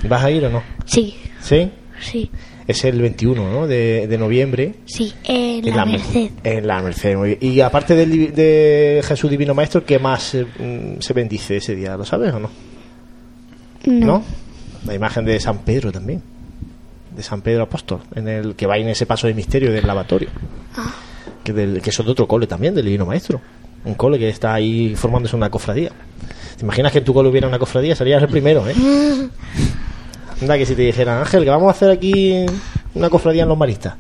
¿Vas a ir o no? Sí, ¿Sí? sí, Es el 21, ¿no? De, de noviembre. sí, en En la Mer- Merced. En la Merced. muy bien. Y aparte del de Jesús Divino Maestro, ¿qué más eh, mm, se bendice ese día? ¿Lo sabes o no? No. La imagen de San Pedro también. De San Pedro Apóstol, en el que va en ese paso de misterio del lavatorio. Ah. Que, del, que es de otro cole también, del Divino Maestro. Un cole que está ahí formándose una cofradía. ¿Te imaginas que en tu cole hubiera una cofradía? Serías el primero, ¿eh? [laughs] Anda, que si te dijeran, Ángel, que vamos a hacer aquí una cofradía en los maristas.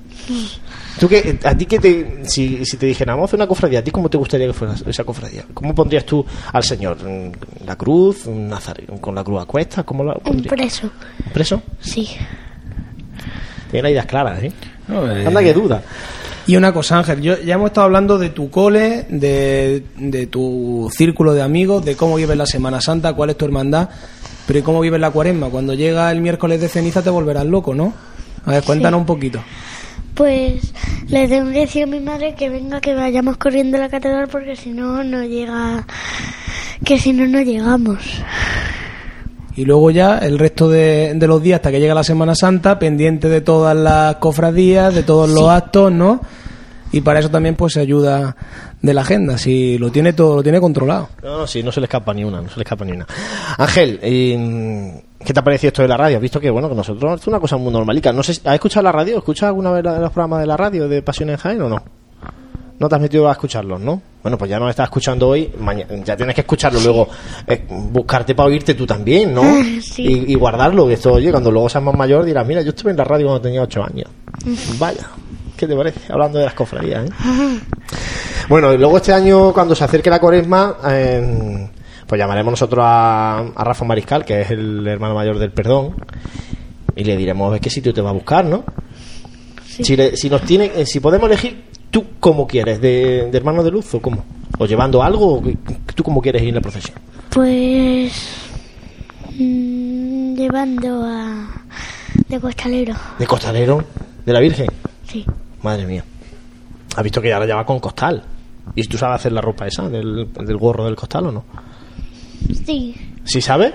¿Tú qué, a ti que te, si, si te dijeran, vamos a hacer una cofradía, ¿a ti cómo te gustaría que fuera esa cofradía? ¿Cómo pondrías tú al Señor? ¿En ¿La cruz? ¿Un nazareno con la cruz a cuestas? ¿Cómo la Un pondrías? preso. ¿Un preso? Sí. Tiene las ideas claras, ¿eh? eh, Anda, que duda. Y una cosa, Ángel, yo, ya hemos estado hablando de tu cole, de, de tu círculo de amigos, de cómo vives la Semana Santa, cuál es tu hermandad, pero ¿y cómo vives la cuaresma? Cuando llega el miércoles de ceniza te volverás loco, ¿no? A ver, cuéntanos un poquito. Pues le tengo que decir a mi madre que venga, que vayamos corriendo a la catedral porque si no, no llega. Que si no, no llegamos. Y luego ya el resto de, de los días hasta que llega la Semana Santa, pendiente de todas las cofradías, de todos los actos, ¿no? Y para eso también pues se ayuda de la agenda, si lo tiene todo, lo tiene controlado. No, no, sí, no se le escapa ni una, no se le escapa ni una. Ángel, eh, ¿qué te ha parecido esto de la radio? Has visto que, bueno, que nosotros es una cosa muy normalica. No sé, ¿has escuchado la radio? ¿Escuchas alguna vez la- los programas de la radio de Pasión en Jaén o no? No te has metido a escucharlos, ¿no? Bueno, pues ya nos estás escuchando hoy, maña- ya tienes que escucharlo luego, eh, buscarte para oírte tú también, ¿no? [laughs] Sí. Y, y guardarlo, que esto, oye, cuando luego seas más mayor dirás, mira, yo estuve en la radio cuando tenía ocho años. Vaya, ¿qué te parece? Hablando de las cofradías, ¿eh? [laughs] Bueno, y luego este año, cuando se acerque la cuaresma, eh, Pues llamaremos nosotros a, a Rafa Mariscal, que es el hermano mayor del perdón, y le diremos qué sitio te va a buscar, ¿no? Si, le- si nos tiene, eh, si podemos elegir, ¿tú cómo quieres? ¿De, de hermano de luz o cómo? ¿O llevando algo? o ¿Tú cómo quieres ir en la procesión? Pues mm, llevando a de costalero. ¿De costalero? ¿De la Virgen? Sí. Madre mía. ¿Has visto que ahora ya va con costal? ¿Y tú sabes hacer la ropa esa del, del gorro del costal o no? Sí. ¿Sí sabes?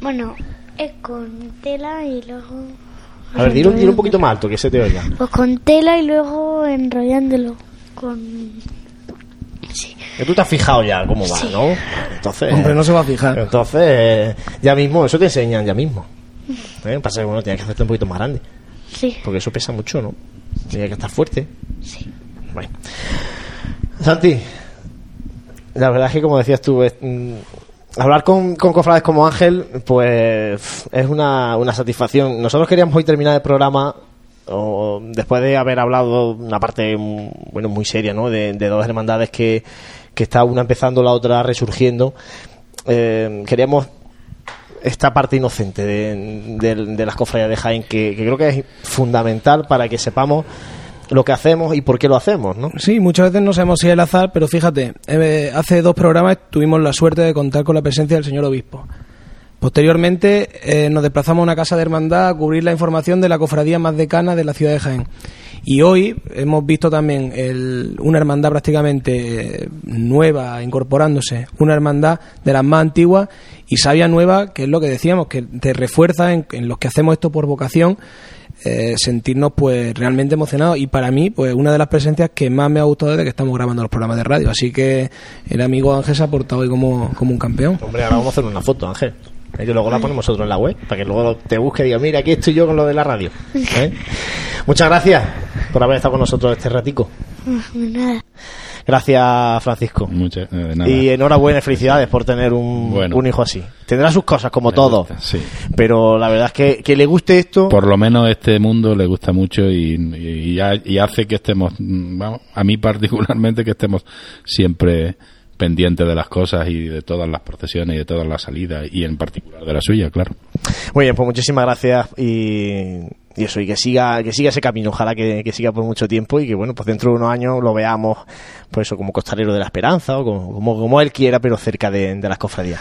Bueno, es con tela y luego A ver, dilo, dilo un poquito más alto, que se te oiga. pues con tela y luego enrollándolo con Que tú te has fijado ya cómo va, ¿no? Entonces, Hombre, no se va a fijar. Entonces, ya mismo, eso te enseñan ya mismo. ¿Eh? Pasa que bueno, tienes que hacerte un poquito más grande. Sí. Porque eso pesa mucho, ¿no? Tienes que estar fuerte. Bueno. Santi, la verdad es que como decías tú, es, mm, hablar con, con cofrades como Ángel, pues es una, una satisfacción. Nosotros queríamos hoy terminar el programa o, después de haber hablado una parte bueno muy seria, ¿no? De, dos hermandades que, que está una empezando, la otra resurgiendo. Eh, queríamos esta parte inocente de, de- de las cofradías de Jaén que creo que es fundamental para que sepamos lo que hacemos y por qué lo hacemos, ¿no? Sí, muchas veces no sabemos si es el azar, pero fíjate, eh, hace dos programas tuvimos la suerte de contar con la presencia del señor obispo. Posteriormente eh, nos desplazamos a una casa de hermandad a cubrir la información de la cofradía más decana de la ciudad de Jaén. Y hoy hemos visto también el- una hermandad prácticamente eh, nueva incorporándose, una hermandad de las más antiguas y sabia nueva, que es lo que decíamos, que te refuerza en, en los que hacemos esto por vocación, eh, sentirnos pues realmente emocionados. Y para mí pues una de las presencias que más me ha gustado desde que estamos grabando los programas de radio. Así que el amigo Ángel se ha portado hoy como, como un campeón. Hombre, ahora vamos a hacer una foto, Ángel. Eh, Que luego la ponemos nosotros en la web, para que luego te busque y diga, mira, aquí estoy yo con lo de la radio. [laughs] ¿Eh? Muchas gracias por haber estado con nosotros este ratico. nada. Gracias, Francisco. Muchas, eh, nada. Y enhorabuena y felicidades por tener un, Bueno. un hijo así. Tendrá sus cosas, como todo. gusta, sí. Pero la verdad es que, que le guste esto. Por lo menos este mundo le gusta mucho y, y- y ha- y hace que estemos, mm, vamos, a mí particularmente, que estemos siempre pendientes de las cosas y de todas las procesiones y de todas las salidas y en particular de la suya, claro. Muy bien, pues muchísimas gracias y, y eso, y que siga, que siga ese camino, ojalá que, que siga por mucho tiempo y que bueno, pues dentro de unos años lo veamos, pues eso, como costalero de la esperanza o como, como, como él quiera, pero cerca de, de las cofradías.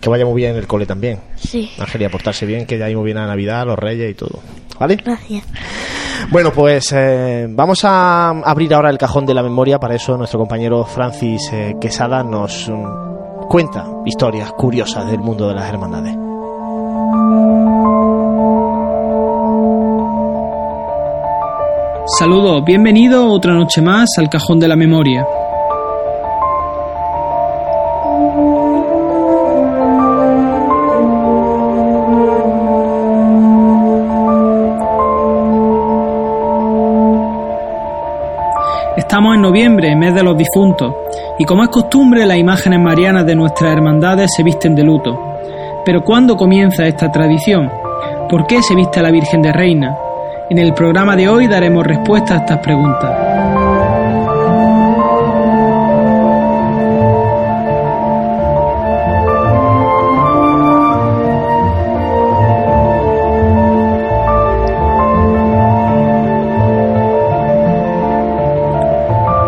Que vaya muy bien en el cole también. Sí. Ángel, y a portarse bien, que ya muy bien a Navidad, a los Reyes y todo. ¿Vale? Gracias. Bueno, pues eh, vamos a abrir ahora el cajón de la memoria. Para eso nuestro compañero Francis eh, Quesada nos mm, cuenta historias curiosas del mundo de las hermandades. Saludos, bienvenido otra noche más al Cajón de la Memoria. Estamos en noviembre, mes de los difuntos, y como es costumbre, las imágenes marianas de nuestras hermandades se visten de luto. Pero ¿cuándo comienza esta tradición? ¿Por qué se viste a la Virgen de Reina? En el programa de hoy daremos respuesta a estas preguntas.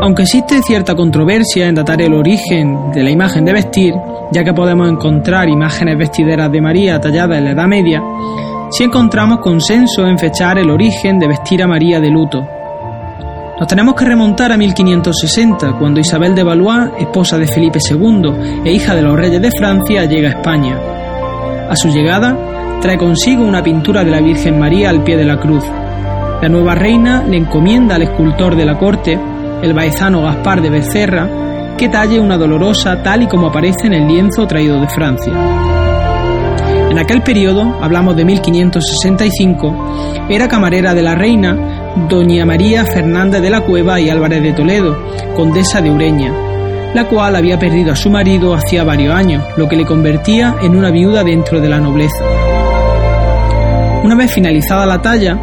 Aunque existe cierta controversia en datar el origen de la imagen de vestir, ya que podemos encontrar imágenes vestideras de María talladas en la Edad Media, sí encontramos consenso en fechar el origen de vestir a María de luto. Nos tenemos que remontar a 1560, cuando Isabel de Valois, esposa de Felipe II e hija de los reyes de Francia, llega a España. A su llegada, trae consigo una pintura de la Virgen María al pie de la cruz. La nueva reina le encomienda al escultor de la corte, el baezano Gaspar de Becerra, que talle una dolorosa tal y como aparece en el lienzo traído de Francia. En aquel periodo, hablamos de 1565, era camarera de la reina doña María Fernández de la Cueva y Álvarez de Toledo, condesa de Ureña, la cual había perdido a su marido hacía varios años, lo que le convertía en una viuda dentro de la nobleza. Una vez finalizada la talla,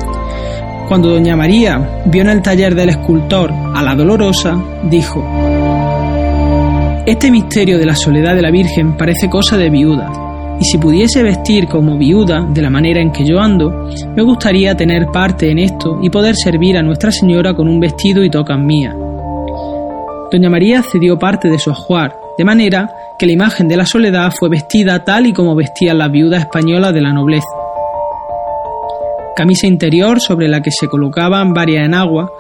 cuando doña María vio en el taller del escultor a la dolorosa, dijo, Este misterio de la soledad de la Virgen parece cosa de viuda, y si pudiese vestir como viuda de la manera en que yo ando, me gustaría tener parte en esto y poder servir a Nuestra Señora con un vestido y tocas mía. Doña María cedió parte de su ajuar, de manera que la imagen de la soledad fue vestida tal y como vestían las viudas españolas de la nobleza. Camisa interior sobre la que se colocaban varias en agua,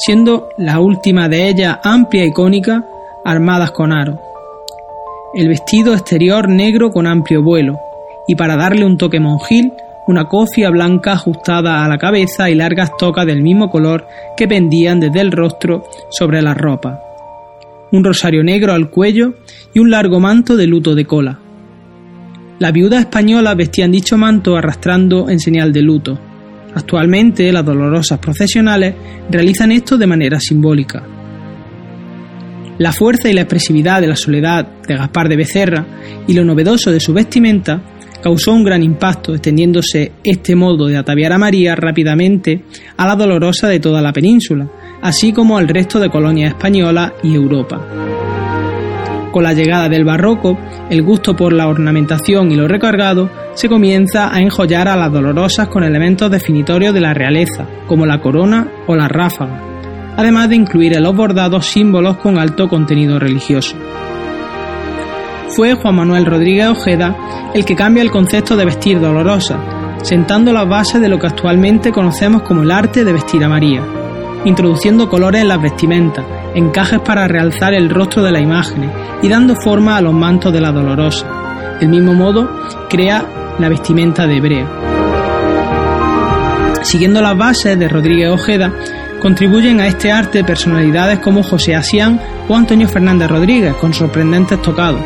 siendo la última de ellas amplia y cónica, armadas con aro. El vestido exterior negro con amplio vuelo, y para darle un toque monjil, una cofia blanca ajustada a la cabeza y largas tocas del mismo color que pendían desde el rostro sobre la ropa. Un rosario negro al cuello y un largo manto de luto de cola. Las viudas españolas vestían dicho manto arrastrando en señal de luto. Actualmente las dolorosas procesionales realizan esto de manera simbólica. La fuerza y la expresividad de la soledad de Gaspar de Becerra y lo novedoso de su vestimenta causó un gran impacto, extendiéndose este modo de ataviar a María rápidamente a la dolorosa de toda la península, así como al resto de colonias españolas y Europa. Con la llegada del barroco, el gusto por la ornamentación y lo recargado se comienza a enjollar a las dolorosas con elementos definitorios de la realeza, como la corona o la ráfaga, además de incluir en los bordados símbolos con alto contenido religioso. Fue Juan Manuel Rodríguez Ojeda el que cambia el concepto de vestir dolorosa, sentando las bases de lo que actualmente conocemos como el arte de vestir a María, introduciendo colores en las vestimentas, encajes para realzar el rostro de las imágenes y dando forma a los mantos de la dolorosa. Del mismo modo, crea la vestimenta de hebrea. Siguiendo las bases de Rodríguez Ojeda, contribuyen a este arte personalidades como José Asián o Antonio Fernández Rodríguez, con sorprendentes tocados.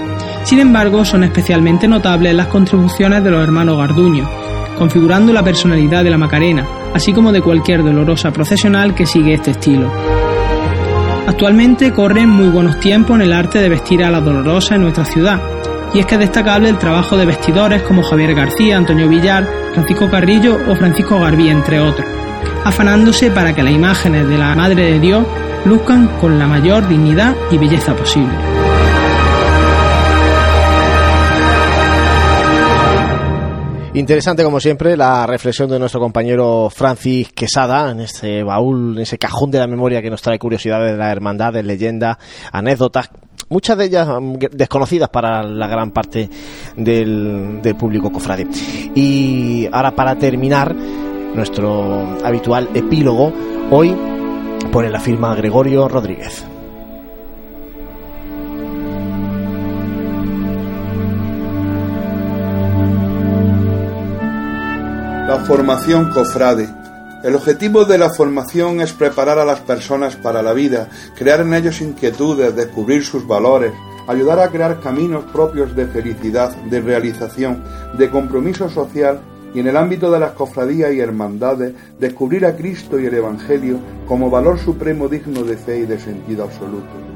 Sin embargo, son especialmente notables las contribuciones de los hermanos Garduño, configurando la personalidad de la Macarena, así como de cualquier dolorosa procesional que sigue este estilo. Actualmente corren muy buenos tiempos en el arte de vestir a la dolorosa en nuestra ciudad, y es que es destacable el trabajo de vestidores como Javier García, Antonio Villar, Francisco Carrillo o Francisco Garbí, entre otros, afanándose para que las imágenes de la Madre de Dios luzcan con la mayor dignidad y belleza posible. Interesante, como siempre, la reflexión de nuestro compañero Francis Quesada en este baúl, en ese cajón de la memoria que nos trae curiosidades de la hermandad, de leyendas, anécdotas, muchas de ellas mm, desconocidas para la gran parte del, del público cofrade. Y ahora, para terminar, nuestro habitual epílogo, hoy pone la firma Gregorio Rodríguez. La formación cofrade. El objetivo de la formación es preparar a las personas para la vida, crear en ellos inquietudes, descubrir sus valores, ayudar a crear caminos propios de felicidad, de realización, de compromiso social y en el ámbito de las cofradías y hermandades, descubrir a Cristo y el Evangelio como valor supremo digno de fe y de sentido absoluto.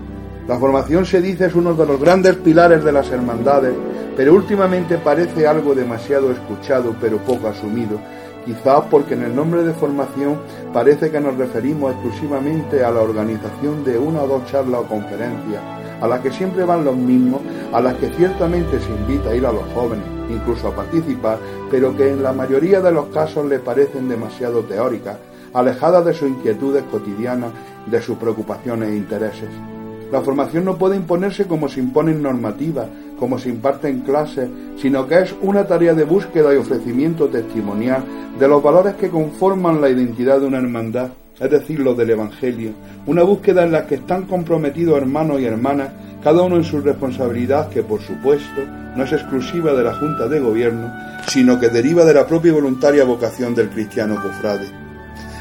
La formación se dice es uno de los grandes pilares de las hermandades, pero últimamente parece algo demasiado escuchado pero poco asumido, quizás porque en el nombre de formación parece que nos referimos exclusivamente a la organización de una o dos charlas o conferencias, a las que siempre van los mismos, a las que ciertamente se invita a ir a los jóvenes, incluso a participar, pero que en la mayoría de los casos le parecen demasiado teóricas, alejadas de sus inquietudes cotidianas, de sus preocupaciones e intereses. La formación no puede imponerse como se imponen normativas, como se imparten clases, sino que es una tarea de búsqueda y ofrecimiento testimonial de los valores que conforman la identidad de una hermandad, es decir, los del Evangelio, una búsqueda en la que están comprometidos hermanos y hermanas, cada uno en su responsabilidad que, por supuesto, no es exclusiva de la Junta de Gobierno, sino que deriva de la propia voluntaria vocación del cristiano cofrade.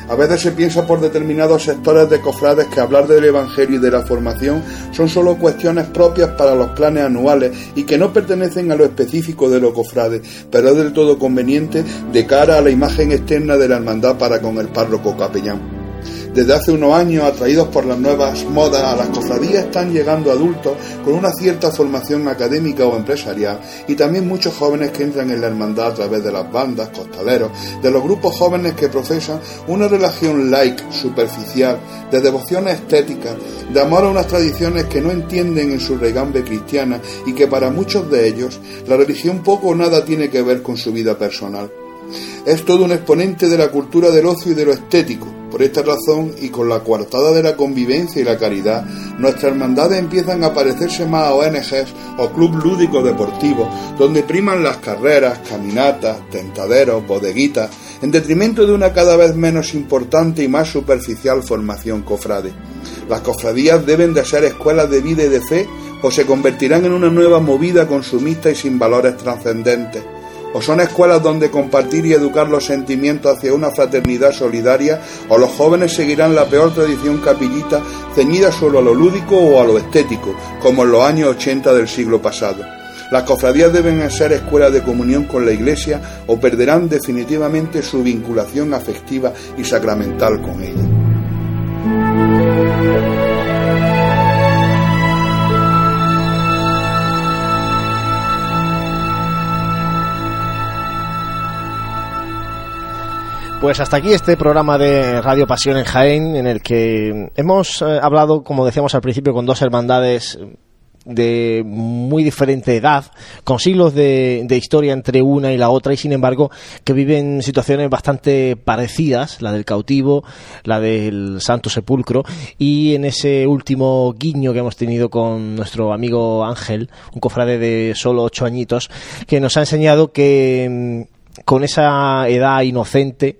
A veces se piensa por determinados sectores de cofrades que hablar del Evangelio y de la formación son solo cuestiones propias para los planes anuales y que no pertenecen a lo específico de los cofrades, pero es del todo conveniente de cara a la imagen externa de la hermandad para con el párroco capellán. Desde hace unos años, atraídos por las nuevas modas, a las cofradías están llegando adultos con una cierta formación académica o empresarial y también muchos jóvenes que entran en la hermandad a través de las bandas, costaleros, de los grupos jóvenes que profesan una relación like, superficial, de devoción estética, de amor a unas tradiciones que no entienden en su regambe cristiana y que para muchos de ellos la religión poco o nada tiene que ver con su vida personal. Es todo un exponente de la cultura del ocio y de lo estético. Por esta razón y con la coartada de la convivencia y la caridad, nuestras hermandades empiezan a parecerse más a ONGs o club lúdico deportivo, donde priman las carreras, caminatas, tentaderos, bodeguitas, en detrimento de una cada vez menos importante y más superficial formación cofrade. Las cofradías deben de ser escuelas de vida y de fe o se convertirán en una nueva movida consumista y sin valores trascendentes o son escuelas donde compartir y educar los sentimientos hacia una fraternidad solidaria, o los jóvenes seguirán la peor tradición capillita ceñida solo a lo lúdico o a lo estético, como en los años 80 del siglo pasado. Las cofradías deben ser escuelas de comunión con la Iglesia o perderán definitivamente su vinculación afectiva y sacramental con ella. Pues hasta aquí este programa de Radio Pasión en Jaén, en el que hemos eh, hablado, como decíamos al principio, con dos hermandades de muy diferente edad, con siglos de, historia entre una y la otra, y sin embargo que viven situaciones bastante parecidas, la del cautivo, la del Santo Sepulcro, y en ese último guiño que hemos tenido con nuestro amigo Ángel, un cofrade de solo ocho añitos, que nos ha enseñado que con esa edad inocente,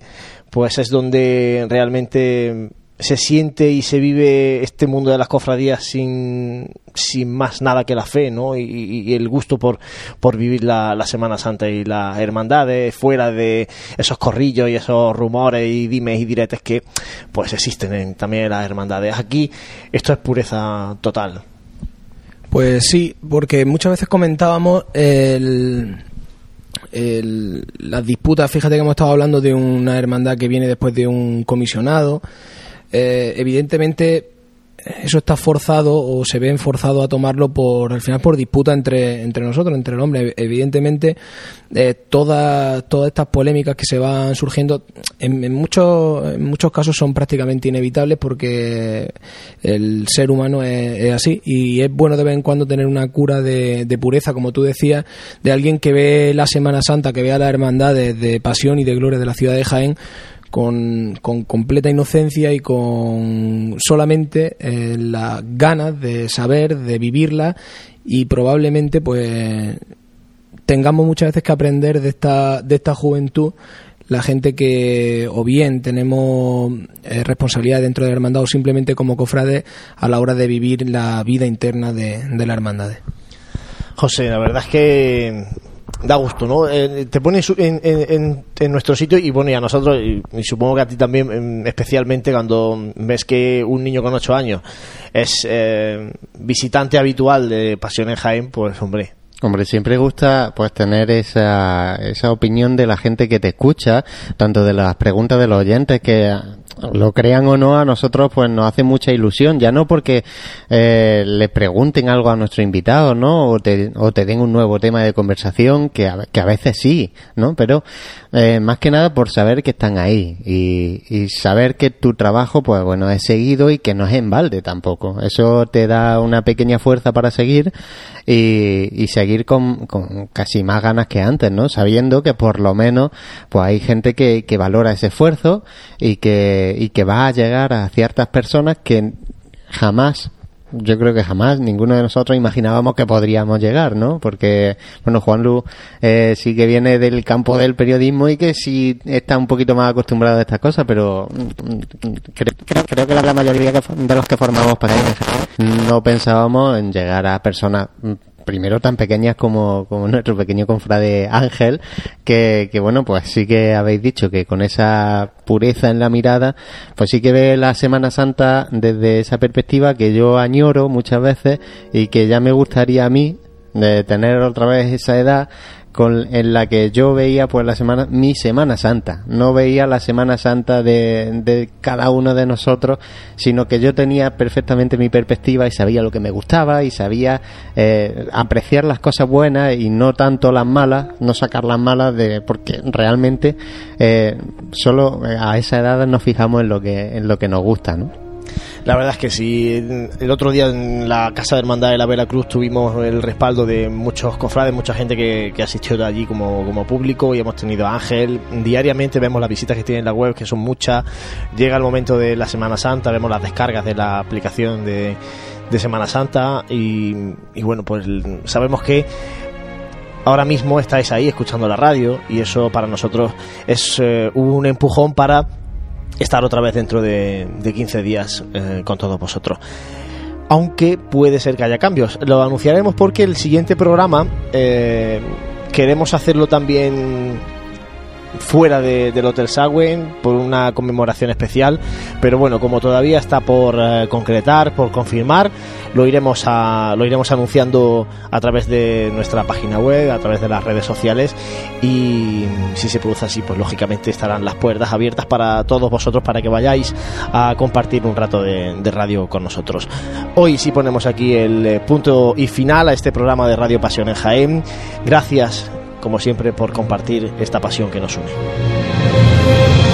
pues es donde realmente se siente y se vive este mundo de las cofradías sin, sin más nada que la fe, ¿no? Y, el gusto por, por vivir la, Semana Santa y las hermandades fuera de esos corrillos y esos rumores y dimes y diretes que pues existen también en las hermandades. Aquí esto es pureza total. Pues sí, porque muchas veces comentábamos el, las disputas, fíjate que hemos estado hablando de una hermandad que viene después de un comisionado. Eh, evidentemente eso está forzado o se ven forzado a tomarlo por al final por disputa entre, entre nosotros, entre el hombre. Evidentemente, eh, todas, todas estas polémicas que se van surgiendo en, muchos, en muchos casos son prácticamente inevitables porque el ser humano es, así y es bueno de vez en cuando tener una cura de, de, pureza, como tú decías, de alguien que ve la Semana Santa, que vea la hermandad de pasión y de gloria de la ciudad de Jaén con, completa inocencia y con solamente eh, las ganas de saber, de vivirla y probablemente pues tengamos muchas veces que aprender de esta, de esta juventud la gente que o bien tenemos eh, responsabilidad dentro de la hermandad o simplemente como cofrades a la hora de vivir la vida interna de, de la hermandad. José, la verdad es que da gusto, ¿no? Eh, te pones en, en, nuestro sitio y bueno, y a nosotros, y, supongo que a ti también, em, especialmente cuando ves que un niño con 8 años es eh, visitante habitual de Pasión en Jaén, pues hombre, Hombre, siempre gusta pues tener esa, esa opinión de la gente que te escucha, tanto de las preguntas de los oyentes que lo crean o no, a nosotros pues nos hace mucha ilusión, ya no porque eh, le pregunten algo a nuestro invitado, ¿no? O te, o te den un nuevo tema de conversación, que a, que a veces sí, ¿no? Pero eh, más que nada por saber que están ahí y, y saber que tu trabajo, pues bueno, es seguido y que no es en balde tampoco. Eso te da una pequeña fuerza para seguir y, seguir con, con casi más ganas que antes, ¿no? Sabiendo que por lo menos pues hay gente que, que valora ese esfuerzo y que y que va a llegar a ciertas personas que jamás yo creo que jamás ninguno de nosotros imaginábamos que podríamos llegar, ¿no? Porque, bueno, Juan Lu eh, sí que viene del campo del periodismo y que sí está un poquito más acostumbrado a estas cosas, pero mm, creo, creo, que la mayoría de los que formamos para no pensábamos en llegar a personas primero tan pequeñas como, como nuestro pequeño confrade Ángel, que, que bueno, pues sí que habéis dicho que con esa pureza en la mirada, pues sí que ve la Semana Santa desde esa perspectiva que yo añoro muchas veces y que ya me gustaría a mí de tener otra vez esa edad con, en la que yo veía pues la semana mi Semana Santa, no veía la Semana Santa de, de cada uno de nosotros, sino que yo tenía perfectamente mi perspectiva y sabía lo que me gustaba y sabía eh, apreciar las cosas buenas y no tanto las malas, no sacar las malas de porque realmente eh, solo a esa edad nos fijamos en lo que en lo que nos gusta, ¿no? La verdad es que sí. El otro día en la Casa de Hermandad de la Veracruz tuvimos el respaldo de muchos cofrades, mucha gente que, que asistió de allí como, como público y hemos tenido a Ángel. Diariamente vemos las visitas que tiene en la web, que son muchas. Llega el momento de la Semana Santa, vemos las descargas de la aplicación de, de Semana Santa y, bueno, pues sabemos que ahora mismo estáis ahí escuchando la radio y eso para nosotros es eh, un empujón para estar otra vez dentro de, de 15 días eh, con todos vosotros. Aunque puede ser que haya cambios. Lo anunciaremos porque el siguiente programa eh, queremos hacerlo también fuera de- del Hotel Sagüen por una conmemoración especial pero bueno como todavía está por eh, concretar por confirmar lo iremos a lo iremos anunciando a través de nuestra página web a través de las redes sociales y si se produce así pues lógicamente estarán las puertas abiertas para todos vosotros para que vayáis a compartir un rato de, radio con nosotros. Hoy sí ponemos aquí el eh, punto y final a este programa de Radio Pasión Jaén. Gracias como siempre por compartir esta pasión que nos une